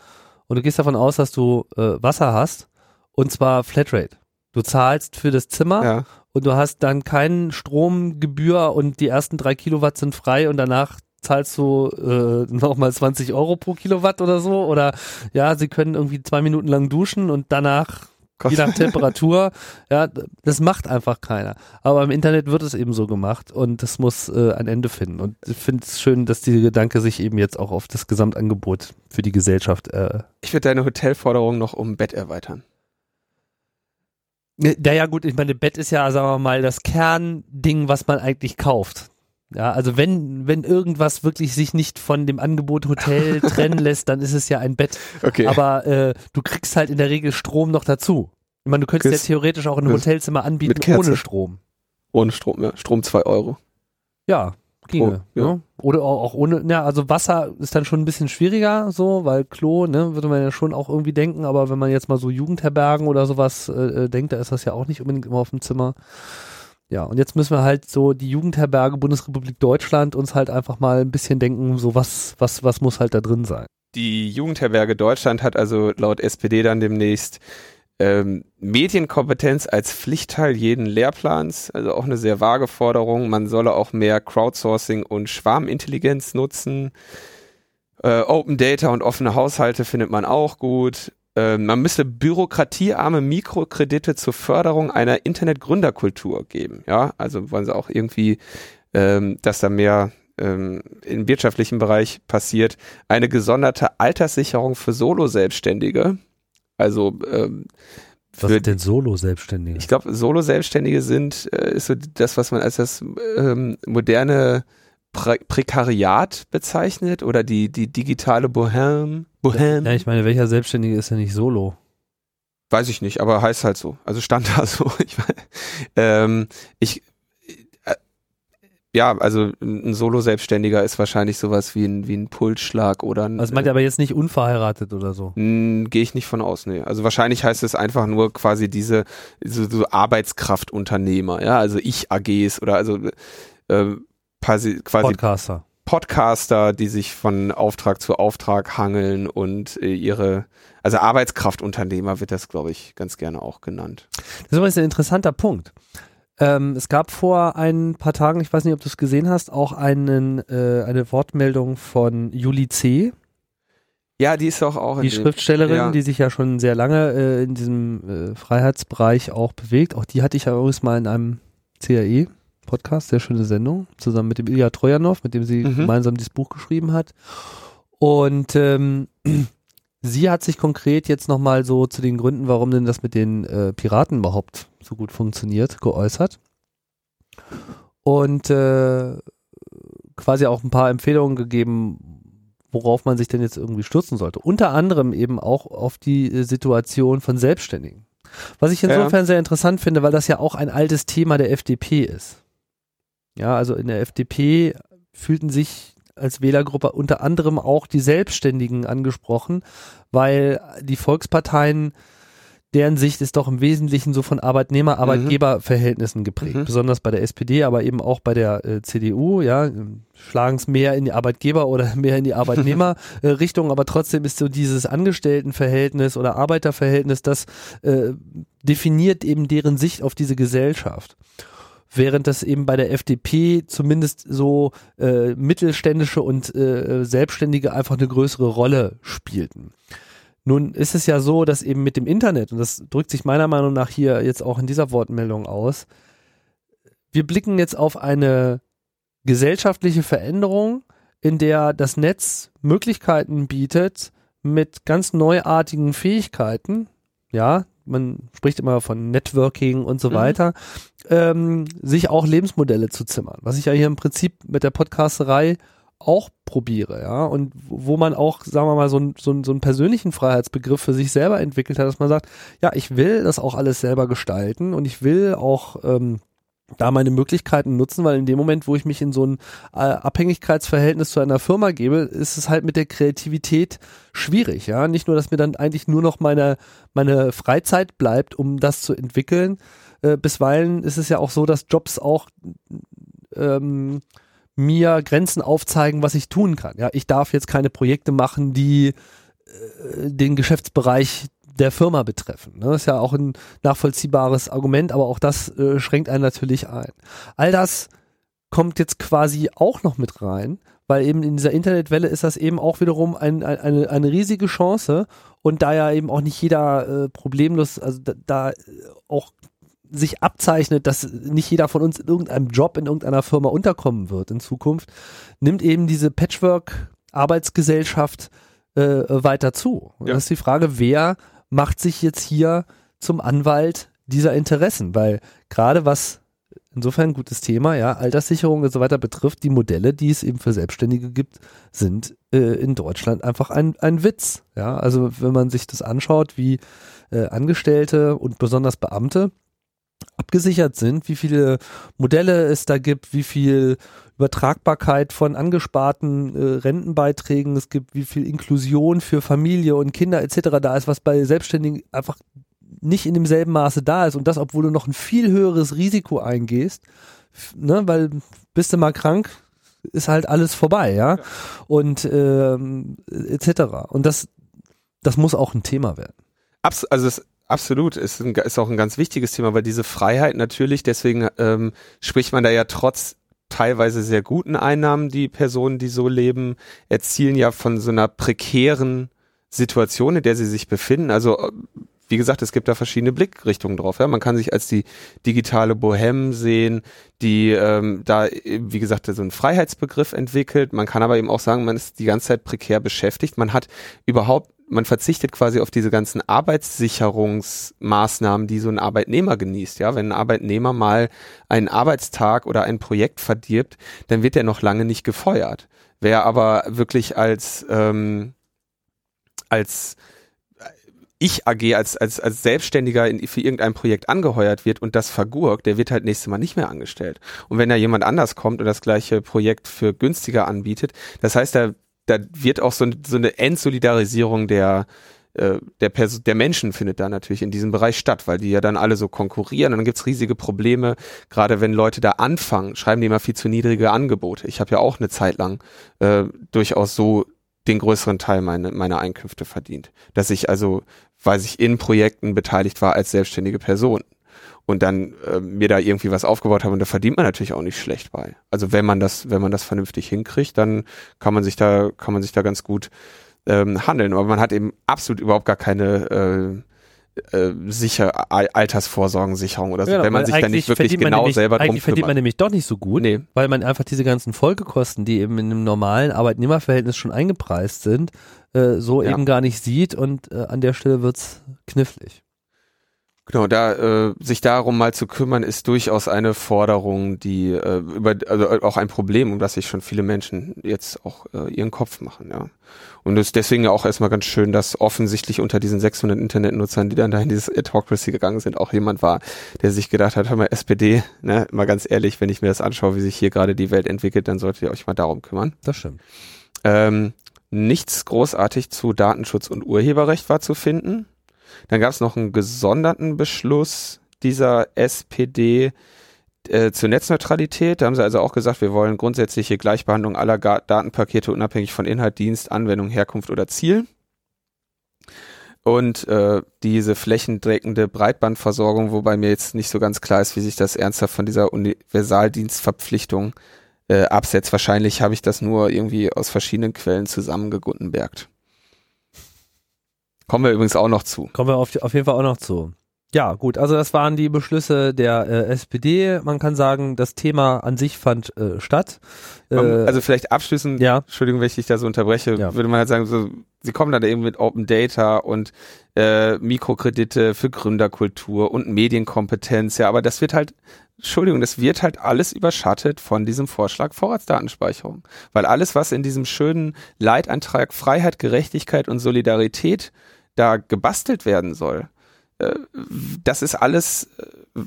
und du gehst davon aus, dass du äh, Wasser hast und zwar Flatrate. Du zahlst für das Zimmer ja. Und du hast dann keinen Stromgebühr und die ersten drei Kilowatt sind frei und danach zahlst du äh, nochmal 20 Euro pro Kilowatt oder so oder ja, sie können irgendwie zwei Minuten lang duschen und danach je nach Temperatur. ja, das macht einfach keiner. Aber im Internet wird es eben so gemacht und das muss äh, ein Ende finden. Und ich finde es schön, dass dieser Gedanke sich eben jetzt auch auf das Gesamtangebot für die Gesellschaft. Äh ich würde deine Hotelforderung noch um Bett erweitern. Ja, gut, ich meine, Bett ist ja, sagen wir mal, das Kernding, was man eigentlich kauft. Ja, also wenn, wenn irgendwas wirklich sich nicht von dem Angebot Hotel trennen lässt, dann ist es ja ein Bett. Okay. Aber äh, du kriegst halt in der Regel Strom noch dazu. Ich meine, du könntest Chris, ja theoretisch auch ein Hotelzimmer anbieten ohne Strom. Ohne Strom, ja. Strom zwei Euro. Ja, ginge. Oh, ja. Ne? Oder auch, ohne, ja, also Wasser ist dann schon ein bisschen schwieriger, so, weil Klo, ne, würde man ja schon auch irgendwie denken, aber wenn man jetzt mal so Jugendherbergen oder sowas äh, äh denkt, da ist das ja auch nicht unbedingt immer auf dem Zimmer. Ja, und jetzt müssen wir halt so die Jugendherberge Bundesrepublik Deutschland uns halt einfach mal ein bisschen denken, so was, was, was muss halt da drin sein. Die Jugendherberge Deutschland hat also laut SPD dann demnächst ähm, Medienkompetenz als Pflichtteil jeden Lehrplans, also auch eine sehr vage Forderung. Man solle auch mehr Crowdsourcing und Schwarmintelligenz nutzen. Äh, Open Data und offene Haushalte findet man auch gut. Äh, man müsste bürokratiearme Mikrokredite zur Förderung einer Internetgründerkultur geben. Ja, also wollen sie auch irgendwie, ähm, dass da mehr ähm, im wirtschaftlichen Bereich passiert. Eine gesonderte Alterssicherung für Solo-Selbstständige also ähm, was sind denn Solo-Selbstständige? Ich glaube, Solo-Selbstständige sind äh, ist so das, was man als das ähm, moderne Pre Prekariat bezeichnet oder die die digitale Bohem. Bohem. Ja, ich meine, welcher Selbstständige ist ja nicht Solo? Weiß ich nicht, aber heißt halt so. Also stand da so. Ich, ähm, ich ja, also ein Solo-Selbstständiger ist wahrscheinlich sowas wie ein, wie ein Pulsschlag oder ein. Also meint ihr aber jetzt nicht unverheiratet oder so? Gehe ich nicht von aus, nee. Also wahrscheinlich heißt es einfach nur quasi diese so, so Arbeitskraftunternehmer, ja, also Ich-AGs oder also äh, quasi, quasi Podcaster. Podcaster, die sich von Auftrag zu Auftrag hangeln und äh, ihre, also Arbeitskraftunternehmer wird das, glaube ich, ganz gerne auch genannt. Das ist übrigens ein interessanter Punkt. Ähm, es gab vor ein paar Tagen, ich weiß nicht, ob du es gesehen hast, auch einen, äh, eine Wortmeldung von Juli C. Ja, die ist auch auch die Schriftstellerin, ja. die sich ja schon sehr lange äh, in diesem äh, Freiheitsbereich auch bewegt. Auch die hatte ich ja übrigens mal in einem CAE Podcast, sehr schöne Sendung, zusammen mit dem Ilya Trojanow, mit dem sie mhm. gemeinsam dieses Buch geschrieben hat. Und ähm, sie hat sich konkret jetzt nochmal so zu den Gründen, warum denn das mit den äh, Piraten überhaupt so gut funktioniert, geäußert. Und äh, quasi auch ein paar Empfehlungen gegeben, worauf man sich denn jetzt irgendwie stürzen sollte. Unter anderem eben auch auf die äh, Situation von Selbstständigen. Was ich insofern ja. sehr interessant finde, weil das ja auch ein altes Thema der FDP ist. Ja, also in der FDP fühlten sich als Wählergruppe unter anderem auch die Selbstständigen angesprochen, weil die Volksparteien deren Sicht ist doch im Wesentlichen so von Arbeitnehmer-Arbeitgeber-Verhältnissen geprägt. Mhm. Besonders bei der SPD, aber eben auch bei der äh, CDU, ja, schlagen es mehr in die Arbeitgeber- oder mehr in die Arbeitnehmer-Richtung, aber trotzdem ist so dieses Angestelltenverhältnis oder Arbeiterverhältnis, das äh, definiert eben deren Sicht auf diese Gesellschaft während das eben bei der FDP zumindest so äh, mittelständische und äh, Selbstständige einfach eine größere Rolle spielten. Nun ist es ja so, dass eben mit dem Internet, und das drückt sich meiner Meinung nach hier jetzt auch in dieser Wortmeldung aus, wir blicken jetzt auf eine gesellschaftliche Veränderung, in der das Netz Möglichkeiten bietet, mit ganz neuartigen Fähigkeiten, ja, man spricht immer von Networking und so mhm. weiter, ähm, sich auch Lebensmodelle zu zimmern. Was ich ja hier im Prinzip mit der Podcasterei auch probiere, ja, und wo man auch, sagen wir mal, so, ein, so, ein, so einen persönlichen Freiheitsbegriff für sich selber entwickelt hat, dass man sagt, ja, ich will das auch alles selber gestalten und ich will auch ähm, da meine Möglichkeiten nutzen, weil in dem Moment, wo ich mich in so ein äh, Abhängigkeitsverhältnis zu einer Firma gebe, ist es halt mit der Kreativität schwierig, ja. Nicht nur, dass mir dann eigentlich nur noch meine, meine Freizeit bleibt, um das zu entwickeln. Äh, bisweilen ist es ja auch so, dass Jobs auch ähm, mir Grenzen aufzeigen, was ich tun kann. Ja, ich darf jetzt keine Projekte machen, die äh, den Geschäftsbereich der Firma betreffen. Ne? Das ist ja auch ein nachvollziehbares Argument, aber auch das äh, schränkt einen natürlich ein. All das kommt jetzt quasi auch noch mit rein, weil eben in dieser Internetwelle ist das eben auch wiederum ein, ein, eine, eine riesige Chance und da ja eben auch nicht jeder äh, problemlos, also da, da auch sich abzeichnet, dass nicht jeder von uns in irgendeinem Job in irgendeiner Firma unterkommen wird in Zukunft, nimmt eben diese Patchwork-Arbeitsgesellschaft äh, weiter zu. Und ja. das ist die Frage, wer macht sich jetzt hier zum Anwalt dieser Interessen? Weil gerade was insofern ein gutes Thema, ja, Alterssicherung und so weiter betrifft, die Modelle, die es eben für Selbstständige gibt, sind äh, in Deutschland einfach ein, ein Witz. Ja, also wenn man sich das anschaut, wie äh, Angestellte und besonders Beamte abgesichert sind, wie viele Modelle es da gibt, wie viel Übertragbarkeit von angesparten äh, Rentenbeiträgen es gibt, wie viel Inklusion für Familie und Kinder etc. da ist, was bei Selbstständigen einfach nicht in demselben Maße da ist und das, obwohl du noch ein viel höheres Risiko eingehst, ne, weil bist du mal krank, ist halt alles vorbei, ja, ja. und ähm, etc. Und das, das muss auch ein Thema werden. Abs also es Absolut, ist, ein, ist auch ein ganz wichtiges Thema, weil diese Freiheit natürlich, deswegen ähm, spricht man da ja trotz teilweise sehr guten Einnahmen, die Personen, die so leben, erzielen ja von so einer prekären Situation, in der sie sich befinden. Also äh, wie gesagt, es gibt da verschiedene Blickrichtungen drauf. Ja, man kann sich als die digitale Bohem sehen, die ähm, da, wie gesagt, so einen Freiheitsbegriff entwickelt. Man kann aber eben auch sagen, man ist die ganze Zeit prekär beschäftigt. Man hat überhaupt man verzichtet quasi auf diese ganzen Arbeitssicherungsmaßnahmen, die so ein Arbeitnehmer genießt. Ja, wenn ein Arbeitnehmer mal einen Arbeitstag oder ein Projekt verdirbt, dann wird er noch lange nicht gefeuert. Wer aber wirklich als ähm, als ich AG als, als, als Selbstständiger in, für irgendein Projekt angeheuert wird und das vergurkt, der wird halt nächstes Mal nicht mehr angestellt. Und wenn da jemand anders kommt und das gleiche Projekt für günstiger anbietet, das heißt, da da wird auch so, so eine Entsolidarisierung der äh, der, Pers der Menschen findet da natürlich in diesem Bereich statt, weil die ja dann alle so konkurrieren und dann gibt's riesige Probleme, gerade wenn Leute da anfangen, schreiben die immer viel zu niedrige Angebote. Ich habe ja auch eine Zeit lang äh, durchaus so den größeren Teil meine, meiner Einkünfte verdient. Dass ich also, weil ich in Projekten beteiligt war als selbstständige Person und dann äh, mir da irgendwie was aufgebaut habe und da verdient man natürlich auch nicht schlecht bei. Also wenn man das, wenn man das vernünftig hinkriegt, dann kann man sich da, kann man sich da ganz gut ähm, handeln. Aber man hat eben absolut überhaupt gar keine äh, äh, sicher Altersvorsorgensicherung oder so, genau, wenn man sich da nicht wirklich genau nämlich, selber drum Eigentlich verdient man nämlich doch nicht so gut, nee. weil man einfach diese ganzen Folgekosten, die eben in einem normalen Arbeitnehmerverhältnis schon eingepreist sind, äh, so ja. eben gar nicht sieht und äh, an der Stelle wird's knifflig. Genau, da äh, sich darum mal zu kümmern, ist durchaus eine Forderung, die äh, über also äh, auch ein Problem, um das sich schon viele Menschen jetzt auch äh, ihren Kopf machen, ja. Und es ist deswegen ja auch erstmal ganz schön, dass offensichtlich unter diesen 600 Internetnutzern, die dann da in dieses Autocracy gegangen sind, auch jemand war, der sich gedacht hat, hör mal, SPD, ne, mal ganz ehrlich, wenn ich mir das anschaue, wie sich hier gerade die Welt entwickelt, dann solltet ihr euch mal darum kümmern. Das stimmt. Ähm, nichts großartig zu Datenschutz und Urheberrecht war zu finden. Dann gab es noch einen gesonderten Beschluss dieser SPD äh, zur Netzneutralität. Da haben sie also auch gesagt, wir wollen grundsätzliche Gleichbehandlung aller Ga Datenpakete unabhängig von Inhalt, Dienst, Anwendung, Herkunft oder Ziel. Und äh, diese flächendeckende Breitbandversorgung, wobei mir jetzt nicht so ganz klar ist, wie sich das ernsthaft von dieser Universaldienstverpflichtung äh, absetzt. Wahrscheinlich habe ich das nur irgendwie aus verschiedenen Quellen zusammengegundenbergt. Kommen wir übrigens auch noch zu. Kommen wir auf, auf jeden Fall auch noch zu. Ja, gut, also das waren die Beschlüsse der äh, SPD. Man kann sagen, das Thema an sich fand äh, statt. Äh, also vielleicht abschließend, ja. Entschuldigung, wenn ich dich da so unterbreche, ja. würde man halt sagen, so, sie kommen dann eben mit Open Data und äh, Mikrokredite für Gründerkultur und Medienkompetenz, ja, aber das wird halt, Entschuldigung, das wird halt alles überschattet von diesem Vorschlag Vorratsdatenspeicherung. Weil alles, was in diesem schönen Leitantrag Freiheit, Gerechtigkeit und Solidarität da gebastelt werden soll, äh, das ist alles äh,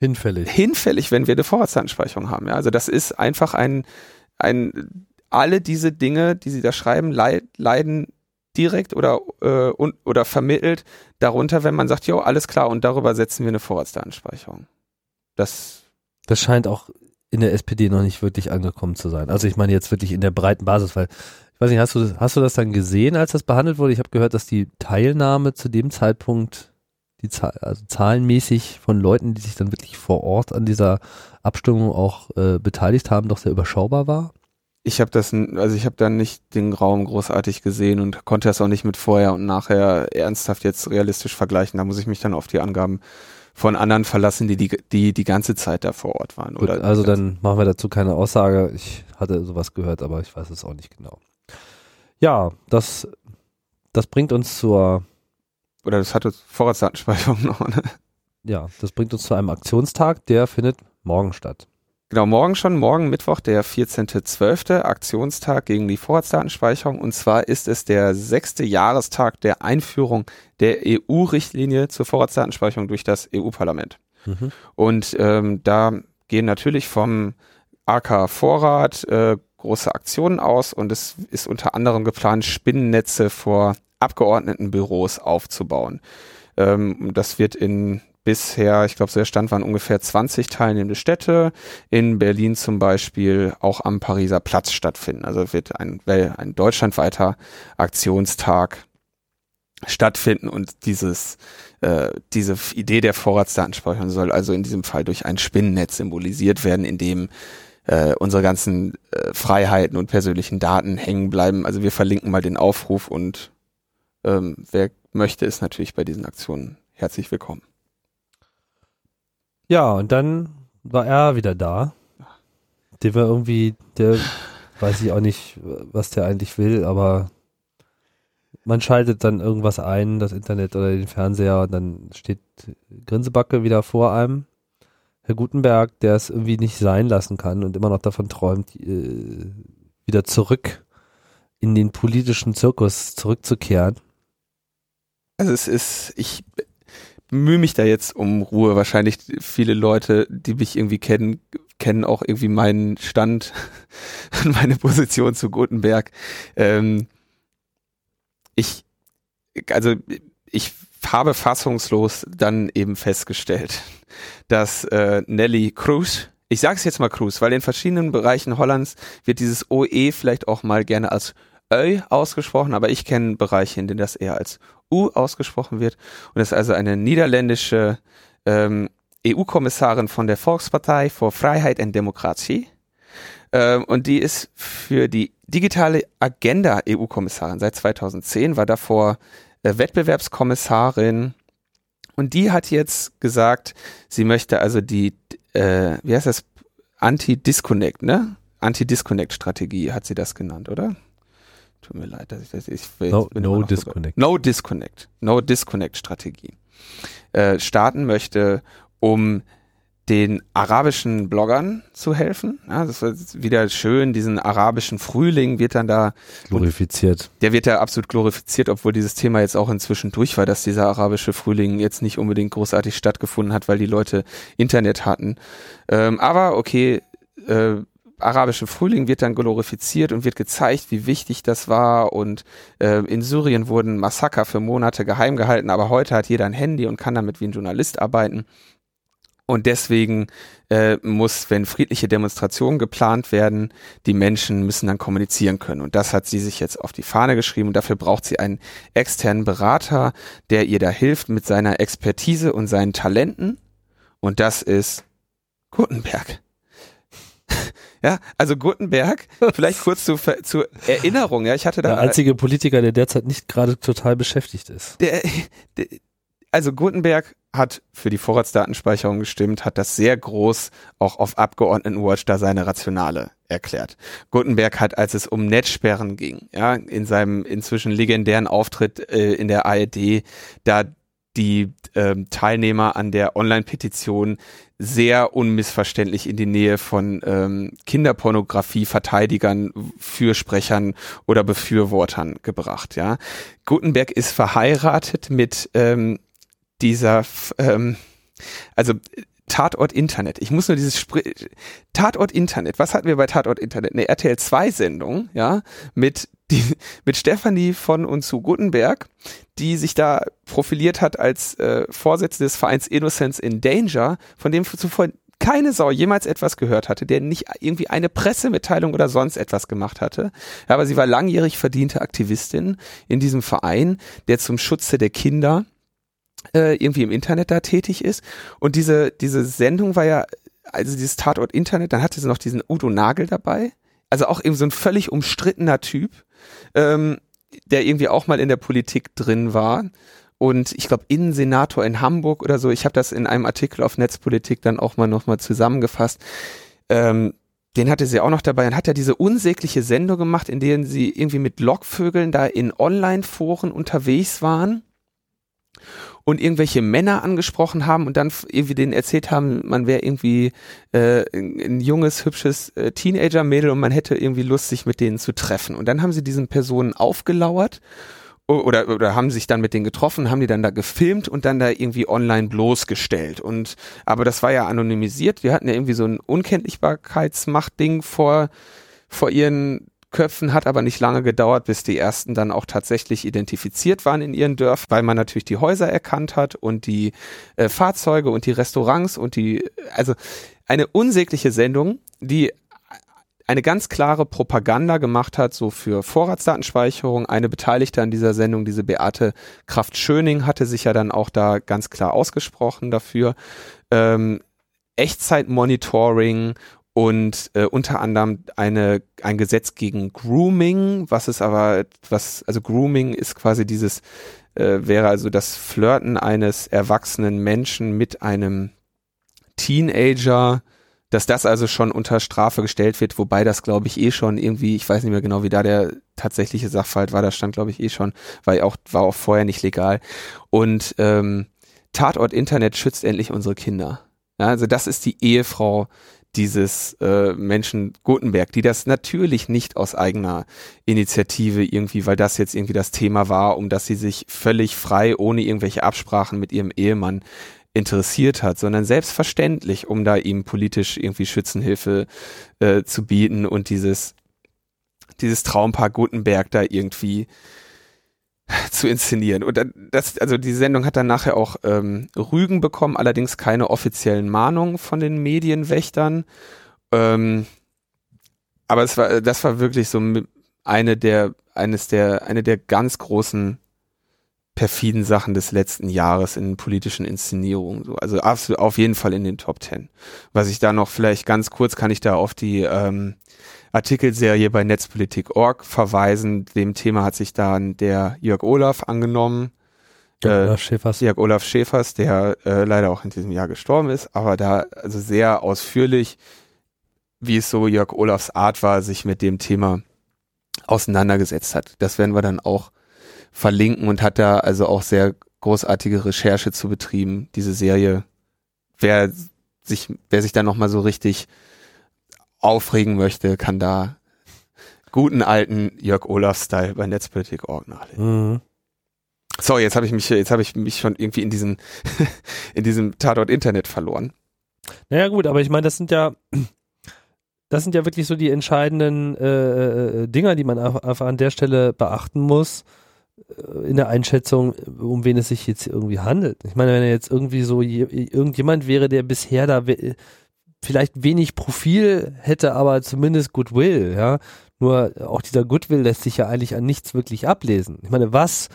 hinfällig. Hinfällig, wenn wir eine Vorratsdatenspeicherung haben. Ja, also das ist einfach ein, ein, alle diese Dinge, die Sie da schreiben, leiden direkt oder, äh, und, oder vermittelt darunter, wenn man sagt, jo, alles klar, und darüber setzen wir eine Vorratsdatenspeicherung. Das, das scheint auch in der SPD noch nicht wirklich angekommen zu sein. Also ich meine jetzt wirklich in der breiten Basis, weil ich weiß nicht, hast du das, hast du das dann gesehen, als das behandelt wurde? Ich habe gehört, dass die Teilnahme zu dem Zeitpunkt die Zahl, also zahlenmäßig von Leuten, die sich dann wirklich vor Ort an dieser Abstimmung auch äh, beteiligt haben, doch sehr überschaubar war? Ich habe das, also ich habe dann nicht den Raum großartig gesehen und konnte das auch nicht mit vorher und nachher ernsthaft jetzt realistisch vergleichen. Da muss ich mich dann auf die Angaben von anderen verlassen, die die, die, die ganze Zeit da vor Ort waren. Gut, oder also dann machen wir dazu keine Aussage. Ich hatte sowas gehört, aber ich weiß es auch nicht genau. Ja, das, das bringt uns zur oder das hatte Vorratsdatenspeicherung noch, ne? Ja, das bringt uns zu einem Aktionstag, der findet morgen statt. Genau, morgen schon, morgen Mittwoch, der 14.12. Aktionstag gegen die Vorratsdatenspeicherung. Und zwar ist es der sechste Jahrestag der Einführung der EU-Richtlinie zur Vorratsdatenspeicherung durch das EU-Parlament. Mhm. Und ähm, da gehen natürlich vom AK Vorrat äh, große Aktionen aus und es ist unter anderem geplant, Spinnennetze vor Abgeordnetenbüros aufzubauen. Ähm, das wird in bisher, ich glaube, so der Stand waren ungefähr 20 teilnehmende Städte. In Berlin zum Beispiel auch am Pariser Platz stattfinden. Also wird ein, ein deutschlandweiter Aktionstag stattfinden und dieses äh, diese Idee der Vorratsdatenspeicherung soll also in diesem Fall durch ein Spinnennetz symbolisiert werden, in dem äh, unsere ganzen äh, Freiheiten und persönlichen Daten hängen bleiben. Also wir verlinken mal den Aufruf und ähm, wer möchte, ist natürlich bei diesen Aktionen herzlich willkommen. Ja, und dann war er wieder da. Der war irgendwie, der weiß ich auch nicht, was der eigentlich will, aber man schaltet dann irgendwas ein, das Internet oder den Fernseher, und dann steht Grinsebacke wieder vor einem. Herr Gutenberg, der es irgendwie nicht sein lassen kann und immer noch davon träumt, äh, wieder zurück in den politischen Zirkus zurückzukehren. Also es ist, ich bemühe mich da jetzt um Ruhe. Wahrscheinlich viele Leute, die mich irgendwie kennen, kennen auch irgendwie meinen Stand und meine Position zu Gutenberg. Ähm, ich, also ich habe fassungslos dann eben festgestellt, dass äh, Nelly Cruz, ich sage es jetzt mal Cruz, weil in verschiedenen Bereichen Hollands wird dieses OE vielleicht auch mal gerne als Ö ausgesprochen, aber ich kenne Bereiche, in denen das eher als U ausgesprochen wird. Und das ist also eine niederländische ähm, EU-Kommissarin von der Volkspartei für Freiheit und Demokratie. Ähm, und die ist für die digitale Agenda EU-Kommissarin seit 2010, war davor äh, Wettbewerbskommissarin. Und die hat jetzt gesagt, sie möchte also die, äh, wie heißt das, Anti-Disconnect, ne? Anti-Disconnect-Strategie hat sie das genannt, oder? Tut mir leid, dass ich das. Ich will, no, no Disconnect. No Disconnect. No Disconnect Strategie. Äh, starten möchte, um den arabischen Bloggern zu helfen. Ja, das wird wieder schön, diesen arabischen Frühling wird dann da glorifiziert. Der wird ja absolut glorifiziert, obwohl dieses Thema jetzt auch inzwischen durch war, dass dieser arabische Frühling jetzt nicht unbedingt großartig stattgefunden hat, weil die Leute Internet hatten. Ähm, aber okay, äh, arabische Frühling wird dann glorifiziert und wird gezeigt, wie wichtig das war. Und äh, in Syrien wurden Massaker für Monate geheim gehalten, aber heute hat jeder ein Handy und kann damit wie ein Journalist arbeiten. Und deswegen äh, muss, wenn friedliche Demonstrationen geplant werden, die Menschen müssen dann kommunizieren können. Und das hat sie sich jetzt auf die Fahne geschrieben. Und dafür braucht sie einen externen Berater, der ihr da hilft mit seiner Expertise und seinen Talenten. Und das ist Gutenberg. Ja, also Gutenberg, vielleicht kurz zu, zur Erinnerung, ja, ich hatte da. Der einzige Politiker, der derzeit nicht gerade total beschäftigt ist. Der, der, also Gutenberg hat für die Vorratsdatenspeicherung gestimmt, hat das sehr groß auch auf Abgeordnetenwatch da seine Rationale erklärt. Gutenberg hat, als es um Netzsperren ging, ja, in seinem inzwischen legendären Auftritt äh, in der ARD, da die ähm, Teilnehmer an der Online-Petition sehr unmissverständlich in die Nähe von ähm, Kinderpornografie-Verteidigern, Fürsprechern oder Befürwortern gebracht. Ja, Gutenberg ist verheiratet mit ähm, dieser, ähm, also Tatort Internet. Ich muss nur dieses Spr Tatort Internet. Was hatten wir bei Tatort Internet? Eine RTL 2 Sendung, ja, mit die, mit Stefanie von und zu Gutenberg, die sich da profiliert hat als äh, Vorsitzende des Vereins Innocence in Danger, von dem zuvor keine Sau jemals etwas gehört hatte, der nicht irgendwie eine Pressemitteilung oder sonst etwas gemacht hatte. Aber sie war langjährig verdiente Aktivistin in diesem Verein, der zum Schutze der Kinder äh, irgendwie im Internet da tätig ist. Und diese, diese Sendung war ja, also dieses Tatort Internet, dann hatte sie noch diesen Udo Nagel dabei. Also auch eben so ein völlig umstrittener Typ, ähm, der irgendwie auch mal in der Politik drin war. Und ich glaube, Innensenator in Hamburg oder so, ich habe das in einem Artikel auf Netzpolitik dann auch mal nochmal zusammengefasst. Ähm, den hatte sie auch noch dabei und hat ja diese unsägliche Sendung gemacht, in der sie irgendwie mit Lockvögeln da in Online-Foren unterwegs waren und irgendwelche Männer angesprochen haben und dann irgendwie denen erzählt haben, man wäre irgendwie äh, ein junges, hübsches äh, Teenager-Mädel und man hätte irgendwie Lust, sich mit denen zu treffen. Und dann haben sie diesen Personen aufgelauert oder, oder haben sich dann mit denen getroffen, haben die dann da gefilmt und dann da irgendwie online bloßgestellt. Und aber das war ja anonymisiert. Wir hatten ja irgendwie so ein Unkenntlichbarkeitsmachtding vor vor ihren Köpfen, hat aber nicht lange gedauert, bis die ersten dann auch tatsächlich identifiziert waren in ihren Dörfern, weil man natürlich die Häuser erkannt hat und die äh, Fahrzeuge und die Restaurants und die, also eine unsägliche Sendung, die eine ganz klare Propaganda gemacht hat, so für Vorratsdatenspeicherung. Eine Beteiligte an dieser Sendung, diese Beate Kraft-Schöning, hatte sich ja dann auch da ganz klar ausgesprochen dafür. Ähm, Echtzeitmonitoring und äh, unter anderem eine ein Gesetz gegen Grooming, was ist aber was also Grooming ist quasi dieses äh, wäre also das Flirten eines erwachsenen Menschen mit einem Teenager, dass das also schon unter Strafe gestellt wird, wobei das glaube ich eh schon irgendwie, ich weiß nicht mehr genau, wie da der tatsächliche Sachverhalt war, das stand glaube ich eh schon, weil auch war auch vorher nicht legal und ähm, Tatort Internet schützt endlich unsere Kinder. Ja, also das ist die Ehefrau dieses äh, Menschen Gutenberg, die das natürlich nicht aus eigener Initiative irgendwie, weil das jetzt irgendwie das Thema war, um das sie sich völlig frei, ohne irgendwelche Absprachen mit ihrem Ehemann interessiert hat, sondern selbstverständlich, um da ihm politisch irgendwie Schützenhilfe äh, zu bieten und dieses dieses Traumpaar Gutenberg da irgendwie zu inszenieren. Und das, also die Sendung hat dann nachher auch ähm, Rügen bekommen, allerdings keine offiziellen Mahnungen von den Medienwächtern. Ähm, aber es war, das war wirklich so eine der, eines der, eine der ganz großen perfiden Sachen des letzten Jahres in politischen Inszenierungen. So. Also absolut, auf jeden Fall in den Top Ten. Was ich da noch vielleicht ganz kurz kann ich da auf die ähm, Artikelserie bei Netzpolitik.org verweisen. Dem Thema hat sich dann der Jörg Olaf angenommen. Jörg Olaf Schäfers. Jörg Olaf Schäfers, der äh, leider auch in diesem Jahr gestorben ist, aber da also sehr ausführlich, wie es so Jörg Olafs Art war, sich mit dem Thema auseinandergesetzt hat. Das werden wir dann auch verlinken und hat da also auch sehr großartige Recherche zu betrieben, diese Serie. Wer sich, wer sich da nochmal so richtig aufregen möchte, kann da guten alten Jörg Olaf-Style bei Netzpolitik.org nachlesen. Mhm. So, jetzt habe ich mich, jetzt habe ich mich schon irgendwie in diesem, in diesem Tatort Internet verloren. Naja, gut, aber ich meine, das sind ja, das sind ja wirklich so die entscheidenden äh, äh Dinger, die man einfach an der Stelle beachten muss äh, in der Einschätzung, um wen es sich jetzt irgendwie handelt. Ich meine, wenn er jetzt irgendwie so je, irgendjemand wäre, der bisher da vielleicht wenig Profil hätte, aber zumindest Goodwill, ja. Nur auch dieser Goodwill lässt sich ja eigentlich an nichts wirklich ablesen. Ich meine, was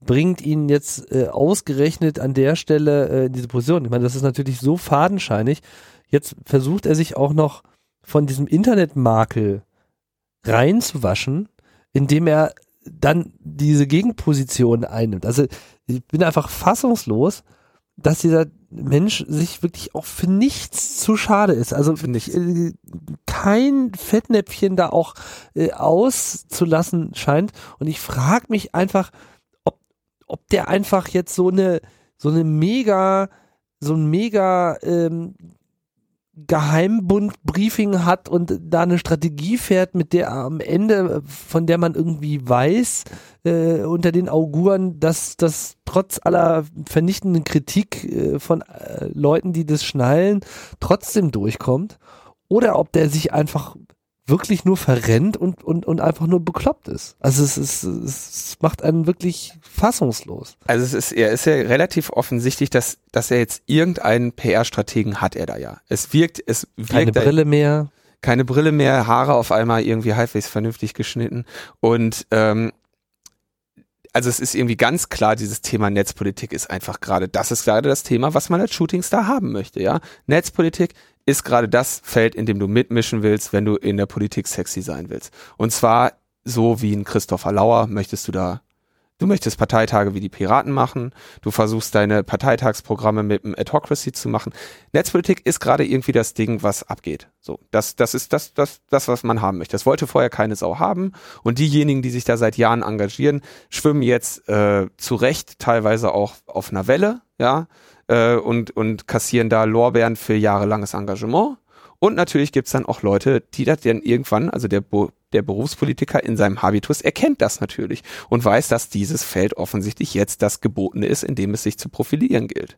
bringt ihn jetzt äh, ausgerechnet an der Stelle äh, in diese Position? Ich meine, das ist natürlich so fadenscheinig. Jetzt versucht er sich auch noch von diesem Internetmakel reinzuwaschen, indem er dann diese Gegenposition einnimmt. Also ich bin einfach fassungslos, dass dieser Mensch sich wirklich auch für nichts zu schade ist. Also Für nichts. äh, kein Fettnäpfchen da auch äh, auszulassen scheint. Und ich frage mich einfach, ob, ob der einfach jetzt so eine, so eine mega, so ein mega ähm, Geheimbund-Briefing hat und da eine Strategie fährt, mit der am Ende, von der man irgendwie weiß, äh, unter den Auguren, dass das trotz aller vernichtenden Kritik äh, von äh, Leuten, die das schnallen, trotzdem durchkommt. Oder ob der sich einfach wirklich nur verrennt und, und, und einfach nur bekloppt ist. Also es, ist, es macht einen wirklich fassungslos. Also es ist, er ist ja relativ offensichtlich, dass, dass er jetzt irgendeinen PR-Strategen hat er da ja. Es wirkt, es wirkt Keine Brille mehr. keine Brille mehr, Haare auf einmal irgendwie halbwegs vernünftig geschnitten und ähm, also es ist irgendwie ganz klar, dieses Thema Netzpolitik ist einfach gerade, das ist gerade das Thema, was man als Shootingstar haben möchte, ja. Netzpolitik ist gerade das Feld, in dem du mitmischen willst, wenn du in der Politik sexy sein willst. Und zwar so wie ein Christopher Lauer möchtest du da Du möchtest Parteitage wie die Piraten machen. Du versuchst deine Parteitagsprogramme mit dem Adhocracy zu machen. Netzpolitik ist gerade irgendwie das Ding, was abgeht. So, das, das ist das, das, das, was man haben möchte. Das wollte vorher keine Sau haben. Und diejenigen, die sich da seit Jahren engagieren, schwimmen jetzt äh, zu Recht teilweise auch auf einer Welle, ja, äh, und, und kassieren da Lorbeeren für jahrelanges Engagement. Und natürlich gibt's dann auch Leute, die das dann irgendwann, also der, der Berufspolitiker in seinem Habitus erkennt das natürlich und weiß, dass dieses Feld offensichtlich jetzt das Gebotene ist, in dem es sich zu profilieren gilt.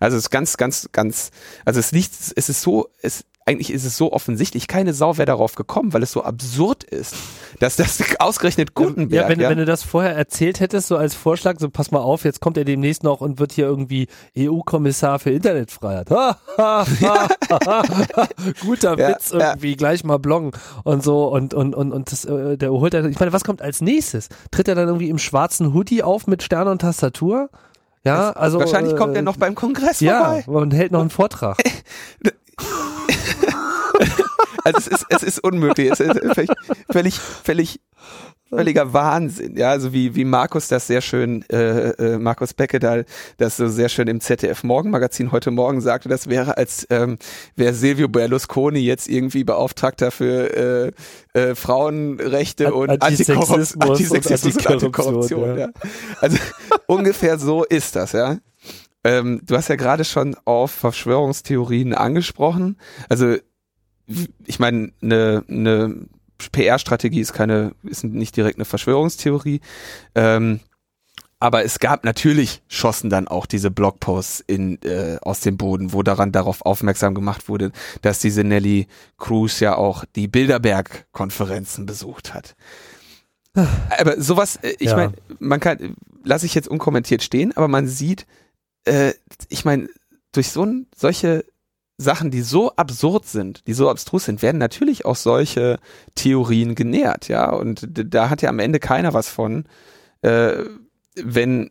Also es ist ganz, ganz, ganz, also es liegt, es ist so, es, eigentlich ist es so offensichtlich, keine Sau wäre darauf gekommen, weil es so absurd ist, dass das ausgerechnet Gutenberg, ja, wenn, wenn du das vorher erzählt hättest, so als Vorschlag, so pass mal auf, jetzt kommt er demnächst noch und wird hier irgendwie EU-Kommissar für Internetfreiheit. Ha, ha, ha, ha, ha. Guter Ja, Witz irgendwie, gleich mal bloggen und so und und und und das, äh, der holt dann, ich meine, was kommt als nächstes? Tritt er dann irgendwie im schwarzen Hoodie auf mit Stern und Tastatur? Ja, also wahrscheinlich äh, kommt er noch beim Kongress ja vorbei. und hält noch einen Vortrag. Also es ist, es ist unmöglich. Es ist völlig, völlig, völlig völliger Wahnsinn. Ja, also wie, wie Markus das sehr schön, äh, äh, Markus Becke da das so sehr schön im ZDF Morgenmagazin heute Morgen sagte, das wäre als ähm, wäre Silvio Berlusconi jetzt irgendwie Beauftragter für äh, äh, Frauenrechte und Antisexismus Antisexismus und Antikorruption. Antikorruption, ja. Also ungefähr so ist das, ja. Ähm, du hast ja gerade schon auf Verschwörungstheorien angesprochen. Also ich meine, eine ne PR-Strategie ist keine, ist nicht direkt eine Verschwörungstheorie. Ähm, aber es gab natürlich schossen dann auch diese Blogposts in, äh, aus dem Boden, wo daran darauf aufmerksam gemacht wurde, dass diese Nelly Cruz ja auch die Bilderberg-Konferenzen besucht hat. Aber sowas, äh, ich Ja. meine, man kann, lasse ich jetzt unkommentiert stehen, aber man sieht, äh, ich meine, durch so ein, solche Sachen, die so absurd sind, die so abstrus sind, werden natürlich auch solche Theorien genährt, ja. Und da hat ja am Ende keiner was von, äh, wenn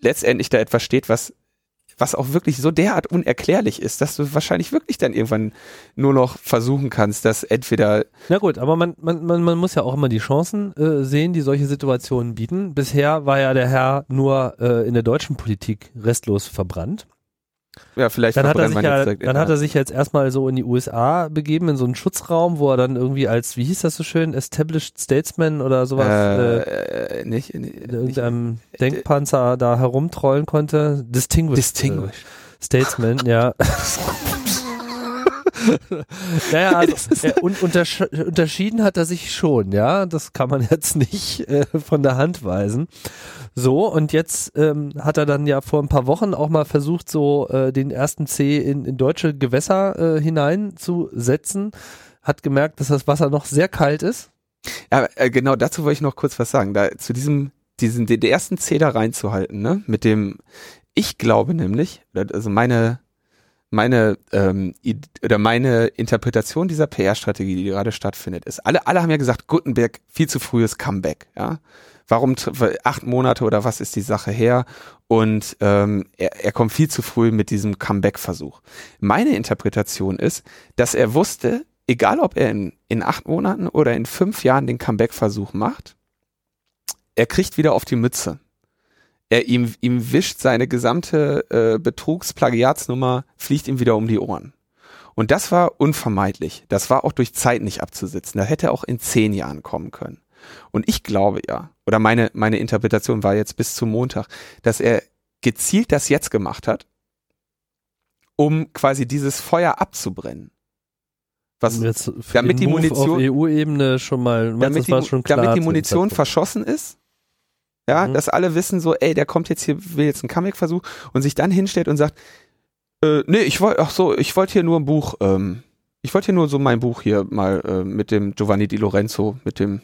letztendlich da etwas steht, was was auch wirklich so derart unerklärlich ist, dass du wahrscheinlich wirklich dann irgendwann nur noch versuchen kannst, dass entweder Na gut, aber man, man, man, man muss ja auch immer die Chancen äh, sehen, die solche Situationen bieten. Bisher war ja der Herr nur äh, in der deutschen Politik restlos verbrannt. Ja vielleicht Dann hat er sich ja, dann hat er sich jetzt erstmal so in die USA begeben, in so einen Schutzraum, wo er dann irgendwie als, wie hieß das so schön, Established Statesman oder sowas, äh, äh, nicht, in nicht irgendeinem Denkpanzer da herumtrollen konnte. Distinguished. Distinguished. Äh, Statesman, ja. naja, also, äh, und untersch unterschieden hat er sich schon, ja. Das kann man jetzt nicht äh, von der Hand weisen. So, und jetzt ähm, hat er dann ja vor ein paar Wochen auch mal versucht, so äh, den ersten C in, in deutsche Gewässer äh, hineinzusetzen. Hat gemerkt, dass das Wasser noch sehr kalt ist. Ja, äh, genau, dazu wollte ich noch kurz was sagen. Da, zu diesem, diesen, den ersten C da reinzuhalten, ne? Mit dem, ich glaube nämlich, also meine, meine, ähm, oder meine Interpretation dieser PR-Strategie, die gerade stattfindet, ist, alle, alle haben ja gesagt, Gutenberg, viel zu frühes Comeback, ja. Warum acht Monate oder was ist die Sache her? Und ähm, er, er kommt viel zu früh mit diesem Comeback-Versuch. Meine Interpretation ist, dass er wusste, egal ob er in, in acht Monaten oder in fünf Jahren den Comeback-Versuch macht, er kriegt wieder auf die Mütze. Er ihm, ihm wischt seine gesamte äh, Betrugsplagiatsnummer, fliegt ihm wieder um die Ohren. Und das war unvermeidlich. Das war auch durch Zeit nicht abzusitzen. Da hätte er auch in zehn Jahren kommen können. Und ich glaube ja, oder meine, meine Interpretation war jetzt bis zum Montag, dass er gezielt das jetzt gemacht hat, um quasi dieses Feuer abzubrennen. Was, damit die Munition auf EU-Ebene schon mal, damit, die, schon damit die Munition verschossen ist. Ja, mhm. dass alle wissen so, ey, der kommt jetzt hier, will jetzt einen Comic-Versuch und sich dann hinstellt und sagt, äh, nee, ich wollte, ach so, ich wollte hier nur ein Buch, ähm, ich wollte hier nur so mein Buch hier mal äh, mit dem Giovanni Di Lorenzo, mit dem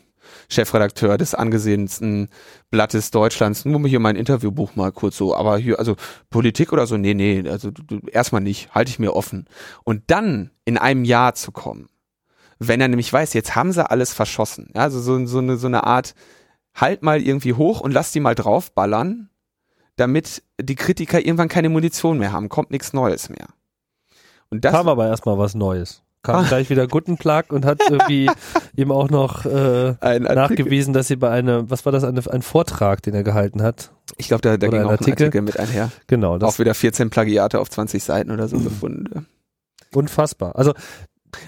Chefredakteur des angesehensten Blattes Deutschlands, nur mal hier mein Interviewbuch mal kurz so, aber hier, also Politik oder so, nee, nee, also erstmal nicht, halte ich mir offen. Und dann in einem Jahr zu kommen, wenn er nämlich weiß, jetzt haben sie alles verschossen, ja, also so, so, eine, so eine Art, halt mal irgendwie hoch und lass die mal draufballern, damit die Kritiker irgendwann keine Munition mehr haben, kommt nichts Neues mehr. Und das kam aber erstmal was Neues kam gleich wieder Guttenplag und hat irgendwie ihm auch noch äh, nachgewiesen, dass sie bei einem, was war das, eine, ein Vortrag, den er gehalten hat? Ich glaube, da, da ging auch Artikel. ein Artikel mit einher. Genau. Das auch wieder 14 Plagiate auf 20 Seiten oder so gefunden. Unfassbar. Also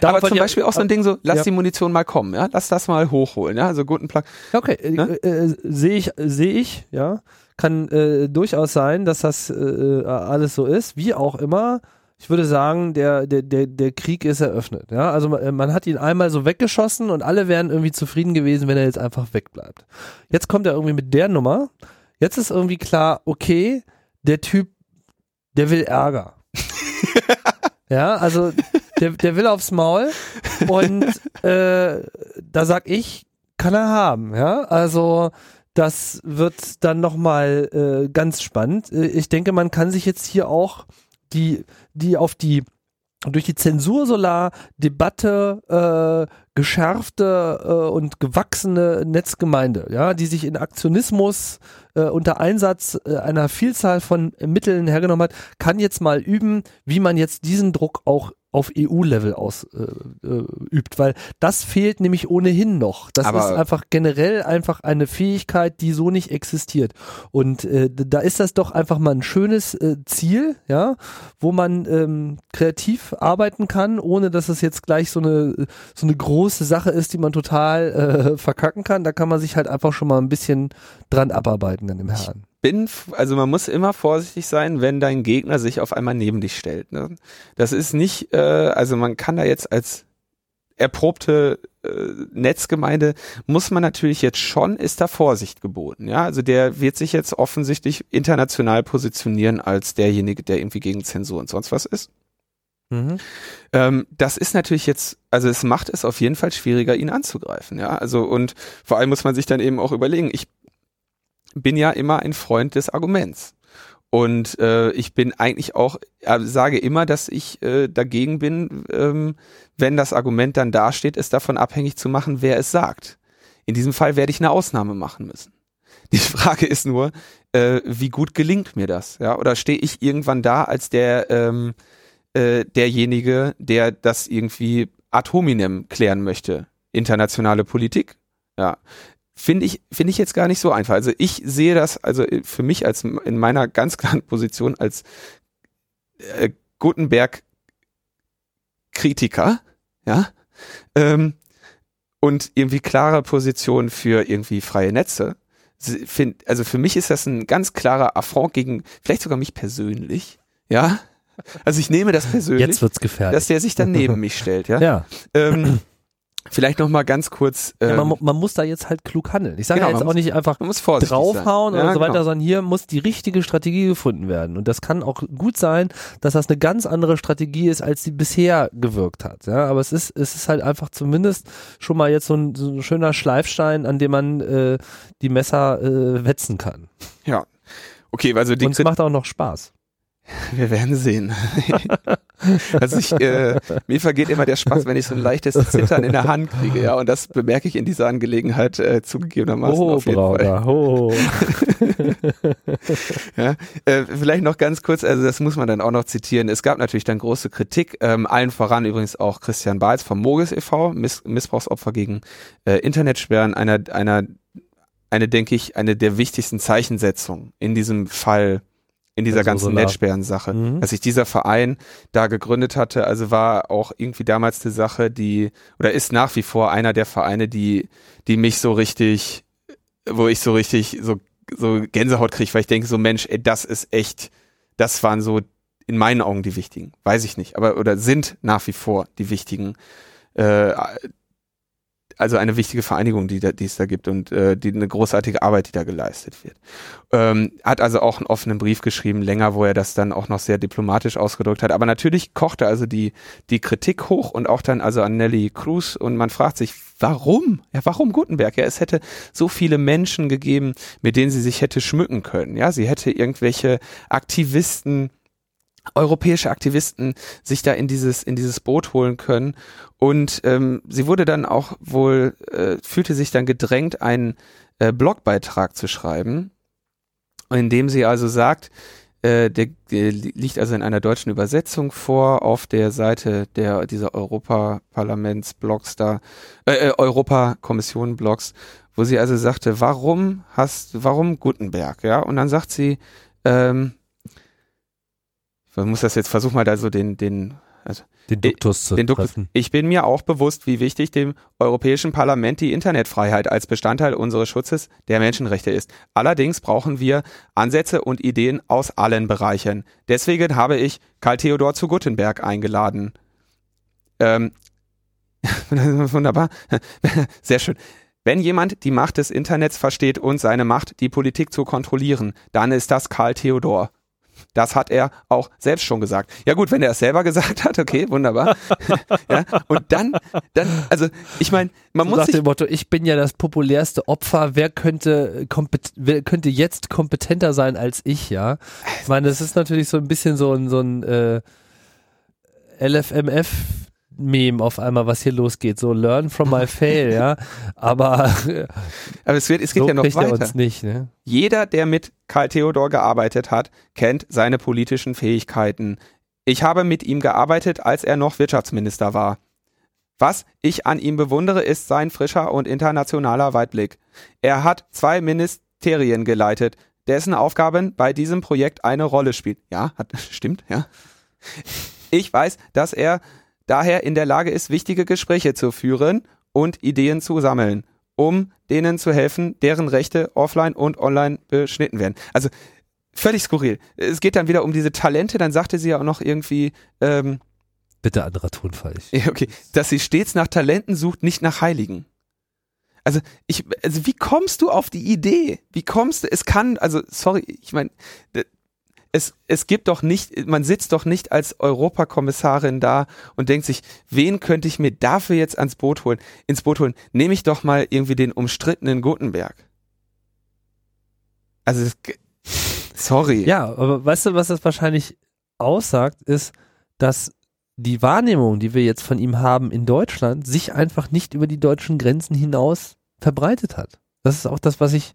aber zum Beispiel auch so ein Ding so, lass ja. die Munition mal kommen, ja, lass das mal hochholen, ja, also guten Plug. Okay, äh, ne? äh, sehe ich, sehe ich, ja, kann äh, durchaus sein, dass das äh, alles so ist, wie auch immer ich würde sagen, der, der, der, der Krieg ist eröffnet. Ja? Also man, man, hat ihn einmal so weggeschossen und alle wären irgendwie zufrieden gewesen, wenn er jetzt einfach wegbleibt. Jetzt kommt er irgendwie mit der Nummer. Jetzt ist irgendwie klar, okay, der Typ, der will Ärger. ja, also der, der will aufs Maul und äh, da sag ich, kann er haben. Ja, also das wird dann nochmal äh, ganz spannend. Äh, ich denke, man kann sich jetzt hier auch die, die auf die durch die Zensur-Solar-Debatte äh, geschärfte äh, und gewachsene Netzgemeinde, ja, die sich in Aktionismus äh, unter Einsatz äh, einer Vielzahl von Mitteln hergenommen hat, kann jetzt mal üben, wie man jetzt diesen Druck auch auf EU-Level ausübt, äh, äh, weil das fehlt nämlich ohnehin noch. Das Aber ist einfach generell einfach eine Fähigkeit, die so nicht existiert. Und äh, da ist das doch einfach mal ein schönes äh, Ziel, ja, wo man ähm, kreativ arbeiten kann, ohne dass es jetzt gleich so eine so eine große Sache ist, die man total äh, verkacken kann. Da kann man sich halt einfach schon mal ein bisschen dran abarbeiten dann im Herrn bin, also man muss immer vorsichtig sein, wenn dein Gegner sich auf einmal neben dich stellt. Ne? Das ist nicht, äh, also man kann da jetzt als erprobte äh, Netzgemeinde muss man natürlich jetzt schon, ist da Vorsicht geboten. Ja, also der wird sich jetzt offensichtlich international positionieren als derjenige, der irgendwie gegen Zensur und sonst was ist. Mhm. Ähm, das ist natürlich jetzt, also es macht es auf jeden Fall schwieriger, ihn anzugreifen. Ja, also und vor allem muss man sich dann eben auch überlegen, ich bin ja immer ein Freund des Arguments. Und äh, ich bin eigentlich auch, äh, sage immer, dass ich äh, dagegen bin, ähm, wenn das Argument dann dasteht, es davon abhängig zu machen, wer es sagt. In diesem Fall werde ich eine Ausnahme machen müssen. Die Frage ist nur, äh, wie gut gelingt mir das? Ja? Oder stehe ich irgendwann da als der ähm, äh, derjenige, der das irgendwie ad hominem klären möchte? Internationale Politik? Ja, finde ich, finde ich jetzt gar nicht so einfach. Also ich sehe das, also für mich als in meiner ganz klaren Position als äh, Gutenberg Kritiker, ja, ähm, und irgendwie klare Position für irgendwie freie Netze. Find, also für mich ist das ein ganz klarer Affront gegen, vielleicht sogar mich persönlich, ja. Also ich nehme das persönlich. Jetzt wird's gefährlich. Dass der sich dann neben mich stellt, ja. Ja. Ähm, Vielleicht noch mal ganz kurz. Ähm, ja, man, man, muss da jetzt halt klug handeln. Ich sage genau, ja jetzt auch nicht einfach draufhauen ja, oder so weiter, genau. sondern hier muss die richtige Strategie gefunden werden. Und das kann auch gut sein, dass das eine ganz andere Strategie ist, als sie bisher gewirkt hat. Ja, aber es ist, es ist halt einfach zumindest schon mal jetzt so ein, so ein schöner Schleifstein, an dem man äh, die Messer äh, wetzen kann. Ja. Okay, also die Und es macht auch noch Spaß. Wir werden sehen. also ich, äh, mir vergeht immer der Spaß, wenn ich so ein leichtes Zittern in der Hand kriege, ja, und das bemerke ich in dieser Angelegenheit äh, zugegebenermaßen oh, auf jeden Brauder, Fall. Oh. ja, äh, vielleicht noch ganz kurz, also das muss man dann auch noch zitieren. Es gab natürlich dann große Kritik, ähm, allen voran übrigens auch Christian Balz vom Mogis e.V., Miss Missbrauchsopfer gegen äh, Internetsperren, einer, einer eine, denke ich, eine der wichtigsten Zeichensetzungen in diesem Fall, in dieser Also ganzen Solar. Netzsperren-Sache. Mhm. Dass sich dieser Verein da gegründet hatte, also war auch irgendwie damals eine Sache, die, oder ist nach wie vor einer der Vereine, die, die mich so richtig, wo ich so richtig so, so Gänsehaut kriege, weil ich denke so, Mensch, ey, das ist echt, das waren so in meinen Augen die wichtigen, weiß ich nicht, aber oder sind nach wie vor die wichtigen, äh, also eine wichtige Vereinigung, die, da, die es da gibt und äh, die eine großartige Arbeit, die da geleistet wird. Ähm, hat also auch einen offenen Brief geschrieben, länger, wo er das dann auch noch sehr diplomatisch ausgedrückt hat. Aber natürlich kochte also die, die Kritik hoch und auch dann also an Nelly Cruz und man fragt sich, warum? Ja, warum Gutenberg? Ja, es hätte so viele Menschen gegeben, mit denen sie sich hätte schmücken können. Ja, sie hätte irgendwelche Aktivisten europäische Aktivisten sich da in dieses in dieses Boot holen können und ähm, sie wurde dann auch wohl äh, fühlte sich dann gedrängt einen äh, Blogbeitrag zu schreiben in dem sie also sagt äh, der, der liegt also in einer deutschen Übersetzung vor auf der Seite der dieser Europaparlaments-Blogs da äh, äh, Europakommission-Blogs wo sie also sagte warum hast warum Gutenberg ja? Und dann sagt sie ähm, man muss das jetzt versuchen mal da so den den also Den Duktus zu den Duktus. treffen. Ich bin mir auch bewusst, wie wichtig dem Europäischen Parlament die Internetfreiheit als Bestandteil unseres Schutzes der Menschenrechte ist. Allerdings brauchen wir Ansätze und Ideen aus allen Bereichen. Deswegen habe ich Karl Theodor zu Gutenberg eingeladen. Ähm, wunderbar. Sehr schön. Wenn jemand die Macht des Internets versteht und seine Macht, die Politik zu kontrollieren, dann ist das Karl Theodor. Das hat er auch selbst schon gesagt. Ja gut, wenn er es selber gesagt hat, okay, wunderbar. ja, und dann, dann, also ich meine, man So muss sich dem Motto, ich bin ja das populärste Opfer, wer könnte, wer könnte jetzt kompetenter sein als ich, ja? Ich meine, das ist natürlich so ein bisschen so ein, so ein äh, LFMF-Meme auf einmal, was hier losgeht. So learn from my fail, ja. Aber aber es, wird, es geht so ja noch er weiter. uns nicht, ne? Jeder, der mit Karl Theodor gearbeitet hat, kennt seine politischen Fähigkeiten. Ich habe mit ihm gearbeitet, als er noch Wirtschaftsminister war. Was ich an ihm bewundere, ist sein frischer und internationaler Weitblick. Er hat zwei Ministerien geleitet, dessen Aufgaben bei diesem Projekt eine Rolle spielen. Ja, hat, stimmt, ja. Ich weiß, dass er daher in der Lage ist, wichtige Gespräche zu führen und Ideen zu sammeln, um denen zu helfen, deren Rechte offline und online beschnitten werden. Also völlig skurril. Es geht dann wieder um diese Talente, dann sagte sie ja auch noch irgendwie, ähm, Bitte anderer Tonfall. Okay, dass sie stets nach Talenten sucht, nicht nach Heiligen. Also ich, also wie kommst du auf die Idee? Wie kommst du? Es kann, also sorry, ich meine, es, es gibt doch nicht, man sitzt doch nicht als Europakommissarin da und denkt sich, wen könnte ich mir dafür jetzt ans Boot holen, ins Boot holen? Nehme ich doch mal irgendwie den umstrittenen Gutenberg. Also, sorry. ja, aber weißt du, was das wahrscheinlich aussagt, ist, dass die Wahrnehmung, die wir jetzt von ihm haben in Deutschland, sich einfach nicht über die deutschen Grenzen hinaus verbreitet hat. Das ist auch das, was ich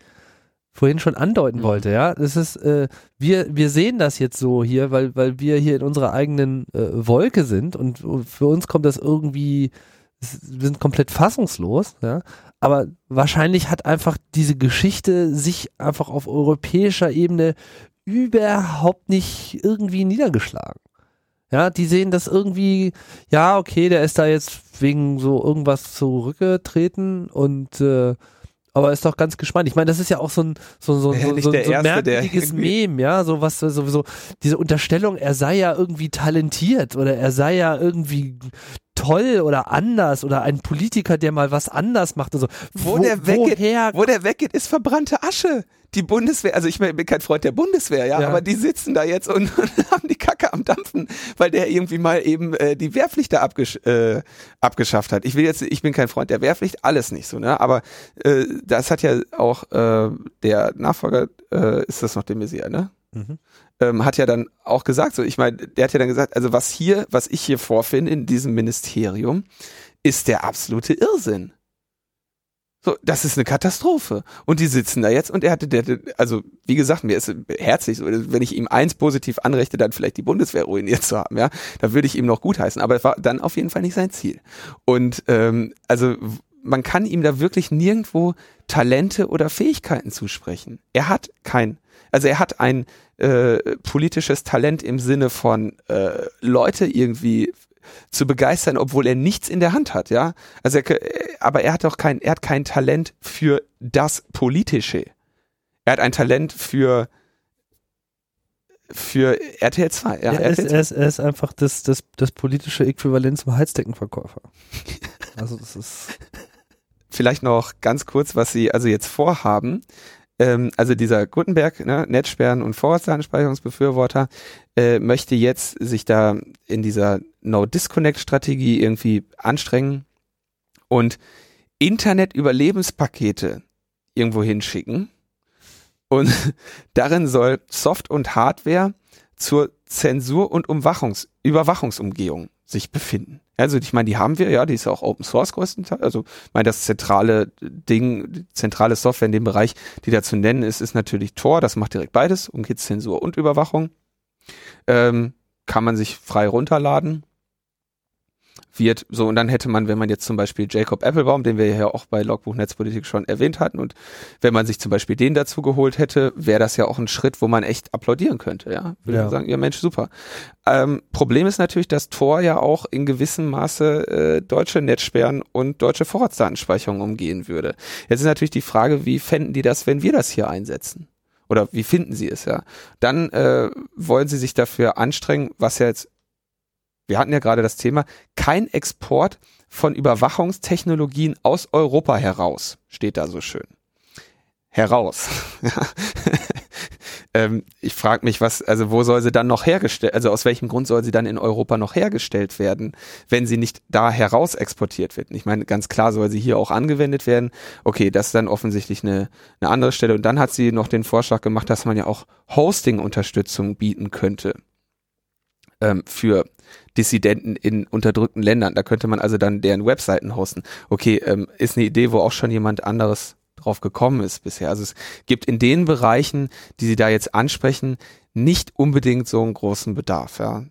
vorhin schon andeuten Mhm. wollte, ja. Das ist, äh, wir, wir sehen das jetzt so hier, weil, weil wir hier in unserer eigenen äh, Wolke sind und für uns kommt das irgendwie, wir sind komplett fassungslos, ja. Aber wahrscheinlich hat einfach diese Geschichte sich einfach auf europäischer Ebene überhaupt nicht irgendwie niedergeschlagen. Ja, die sehen das irgendwie, ja, okay, der ist da jetzt wegen so irgendwas zurückgetreten und äh, aber ist doch ganz gespannt. Ich meine, das ist ja auch so ein so, so, Ja, so, so, so Erste, merkwürdiges Meme, ja, so was sowieso diese Unterstellung, er sei ja irgendwie talentiert oder er sei ja irgendwie toll oder anders oder ein Politiker, der mal was anders macht und so. Wo der weggeht, woher Wo der weggeht, ist verbrannte Asche. Die Bundeswehr, also ich bin kein Freund der Bundeswehr, ja, Ja. aber die sitzen da jetzt und, und haben die Kacke am Dampfen, weil der irgendwie mal eben äh, die Wehrpflicht da abgesch äh, abgeschafft hat. Ich will jetzt, ich bin kein Freund der Wehrpflicht, alles nicht so, ne? Aber äh, das hat ja auch äh, der Nachfolger, äh, ist das noch der Messier, ne? Mhm. ähm, hat ja dann auch gesagt, so ich meine, der hat ja dann gesagt, also was hier, was ich hier vorfinde in diesem Ministerium, ist der absolute Irrsinn. So, das ist eine Katastrophe. Und die sitzen da jetzt und er hatte, der, also wie gesagt, mir ist herzlich wenn ich ihm eins positiv anrechte, dann vielleicht die Bundeswehr ruiniert zu haben, ja, da würde ich ihm noch gutheißen. Aber es war dann auf jeden Fall nicht sein Ziel. Und ähm, also man kann ihm da wirklich nirgendwo Talente oder Fähigkeiten zusprechen. Er hat kein, also er hat ein äh, politisches Talent im Sinne von äh, Leute irgendwie zu begeistern, obwohl er nichts in der Hand hat, ja. Also er, aber er hat auch kein, er hat kein Talent für das Politische. Er hat ein Talent für für RTL 2. Ja, er, RTL ist, 2. er, ist, er ist einfach das, das, das politische Äquivalent zum Heizdeckenverkäufer. Also das ist. Vielleicht noch ganz kurz, was sie also jetzt vorhaben. Ähm, also dieser Gutenberg, ne, Netzsperren und Vorratsdatenspeicherungsbefürworter, äh, möchte jetzt sich da in dieser No-Disconnect-Strategie irgendwie anstrengen und Internet-Überlebenspakete irgendwo hinschicken. Und darin soll Soft- und Hardware zur Zensur- und Umwachungs Überwachungsumgehung sich befinden. Also ich meine, die haben wir, ja, die ist ja auch Open Source größtenteils. Also ich meine, das zentrale Ding, zentrale Software in dem Bereich, die da zu nennen ist, ist natürlich Tor. Das macht direkt beides, Umgehzensur und Überwachung. Ähm, kann man sich frei runterladen. Wird so, und dann hätte man, wenn man jetzt zum Beispiel Jacob Applebaum, den wir ja auch bei Logbuch Netzpolitik schon erwähnt hatten, und wenn man sich zum Beispiel den dazu geholt hätte, wäre das ja auch ein Schritt, wo man echt applaudieren könnte, ja. Würde Ja. man sagen, ja Mensch, super. Ähm, Problem ist natürlich, dass Tor ja auch in gewissem Maße äh, deutsche Netzsperren und deutsche Vorratsdatenspeicherung umgehen würde. Jetzt ist natürlich die Frage, wie fänden die das, wenn wir das hier einsetzen? Oder wie finden sie es, ja? Dann äh, wollen sie sich dafür anstrengen, was ja jetzt, wir hatten ja gerade das Thema, kein Export von Überwachungstechnologien aus Europa heraus, steht da so schön. Heraus. Ähm, ich frage mich, was, also wo soll sie dann noch hergestellt, also aus welchem Grund soll sie dann in Europa noch hergestellt werden, wenn sie nicht da heraus exportiert wird? Ich meine, ganz klar soll sie hier auch angewendet werden. Okay, das ist dann offensichtlich eine, eine andere Stelle. Und dann hat sie noch den Vorschlag gemacht, dass man ja auch Hosting-Unterstützung bieten könnte ähm, für Dissidenten in unterdrückten Ländern. Da könnte man also dann deren Webseiten hosten. Okay, ähm, ist eine Idee, wo auch schon jemand anderes drauf gekommen ist bisher. Also es gibt in den Bereichen, die Sie da jetzt ansprechen, nicht unbedingt so einen großen Bedarf. Ja.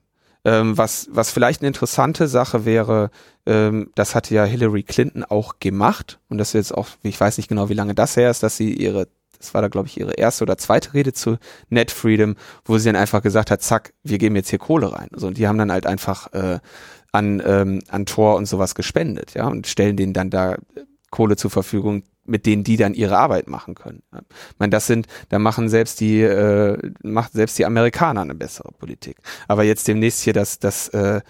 Ähm, was, was vielleicht eine interessante Sache wäre, ähm, das hatte ja Hillary Clinton auch gemacht und das ist jetzt auch, ich weiß nicht genau, wie lange das her ist, dass sie ihre das war da, glaube ich, ihre erste oder zweite Rede zu Net Freedom, wo sie dann einfach gesagt hat, zack, wir geben jetzt hier Kohle rein. So, und die haben dann halt einfach äh, an, ähm, an Tor und sowas gespendet, ja, und stellen denen dann da Kohle zur Verfügung, mit denen die dann ihre Arbeit machen können. Ich meine, das sind, da machen selbst die, äh, macht selbst die Amerikaner eine bessere Politik. Aber jetzt demnächst hier das, das, äh,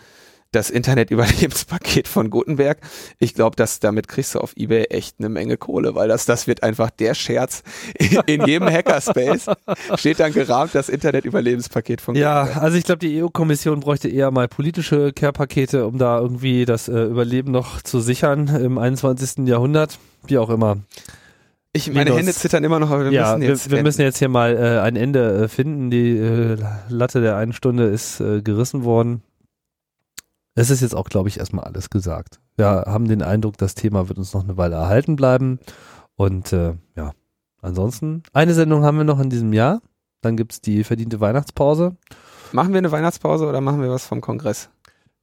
das Internet-Überlebenspaket von Gutenberg. Ich glaube, dass damit kriegst du auf Ebay echt eine Menge Kohle, weil das, das wird einfach der Scherz in, in jedem Hackerspace. Steht dann gerahmt das Internet-Überlebenspaket von Ja, Gutenberg. also ich glaube, die EU-Kommission bräuchte eher mal politische Care-Pakete, um da irgendwie das äh, Überleben noch zu sichern im 21. Jahrhundert. Wie auch immer. Ich, meine Linus. Hände zittern immer noch, aber wir ja, müssen jetzt. wir, wir müssen jetzt hier mal äh, ein Ende äh, finden. Die äh, Latte der einen Stunde ist äh, gerissen worden. Es ist jetzt auch, glaube ich, erstmal alles gesagt. Wir haben den Eindruck, das Thema wird uns noch eine Weile erhalten bleiben. Und äh, ja, ansonsten, eine Sendung haben wir noch in diesem Jahr. Dann gibt's die verdiente Weihnachtspause. Machen wir eine Weihnachtspause oder machen wir was vom Kongress?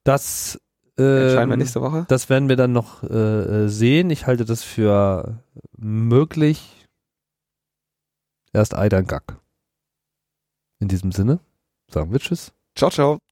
Das Entscheiden wir nächste Woche? Das werden wir dann noch äh, äh, sehen. Ich halte das für möglich. Erst Aidan Gack. In diesem Sinne sagen wir Tschüss. Ciao, ciao.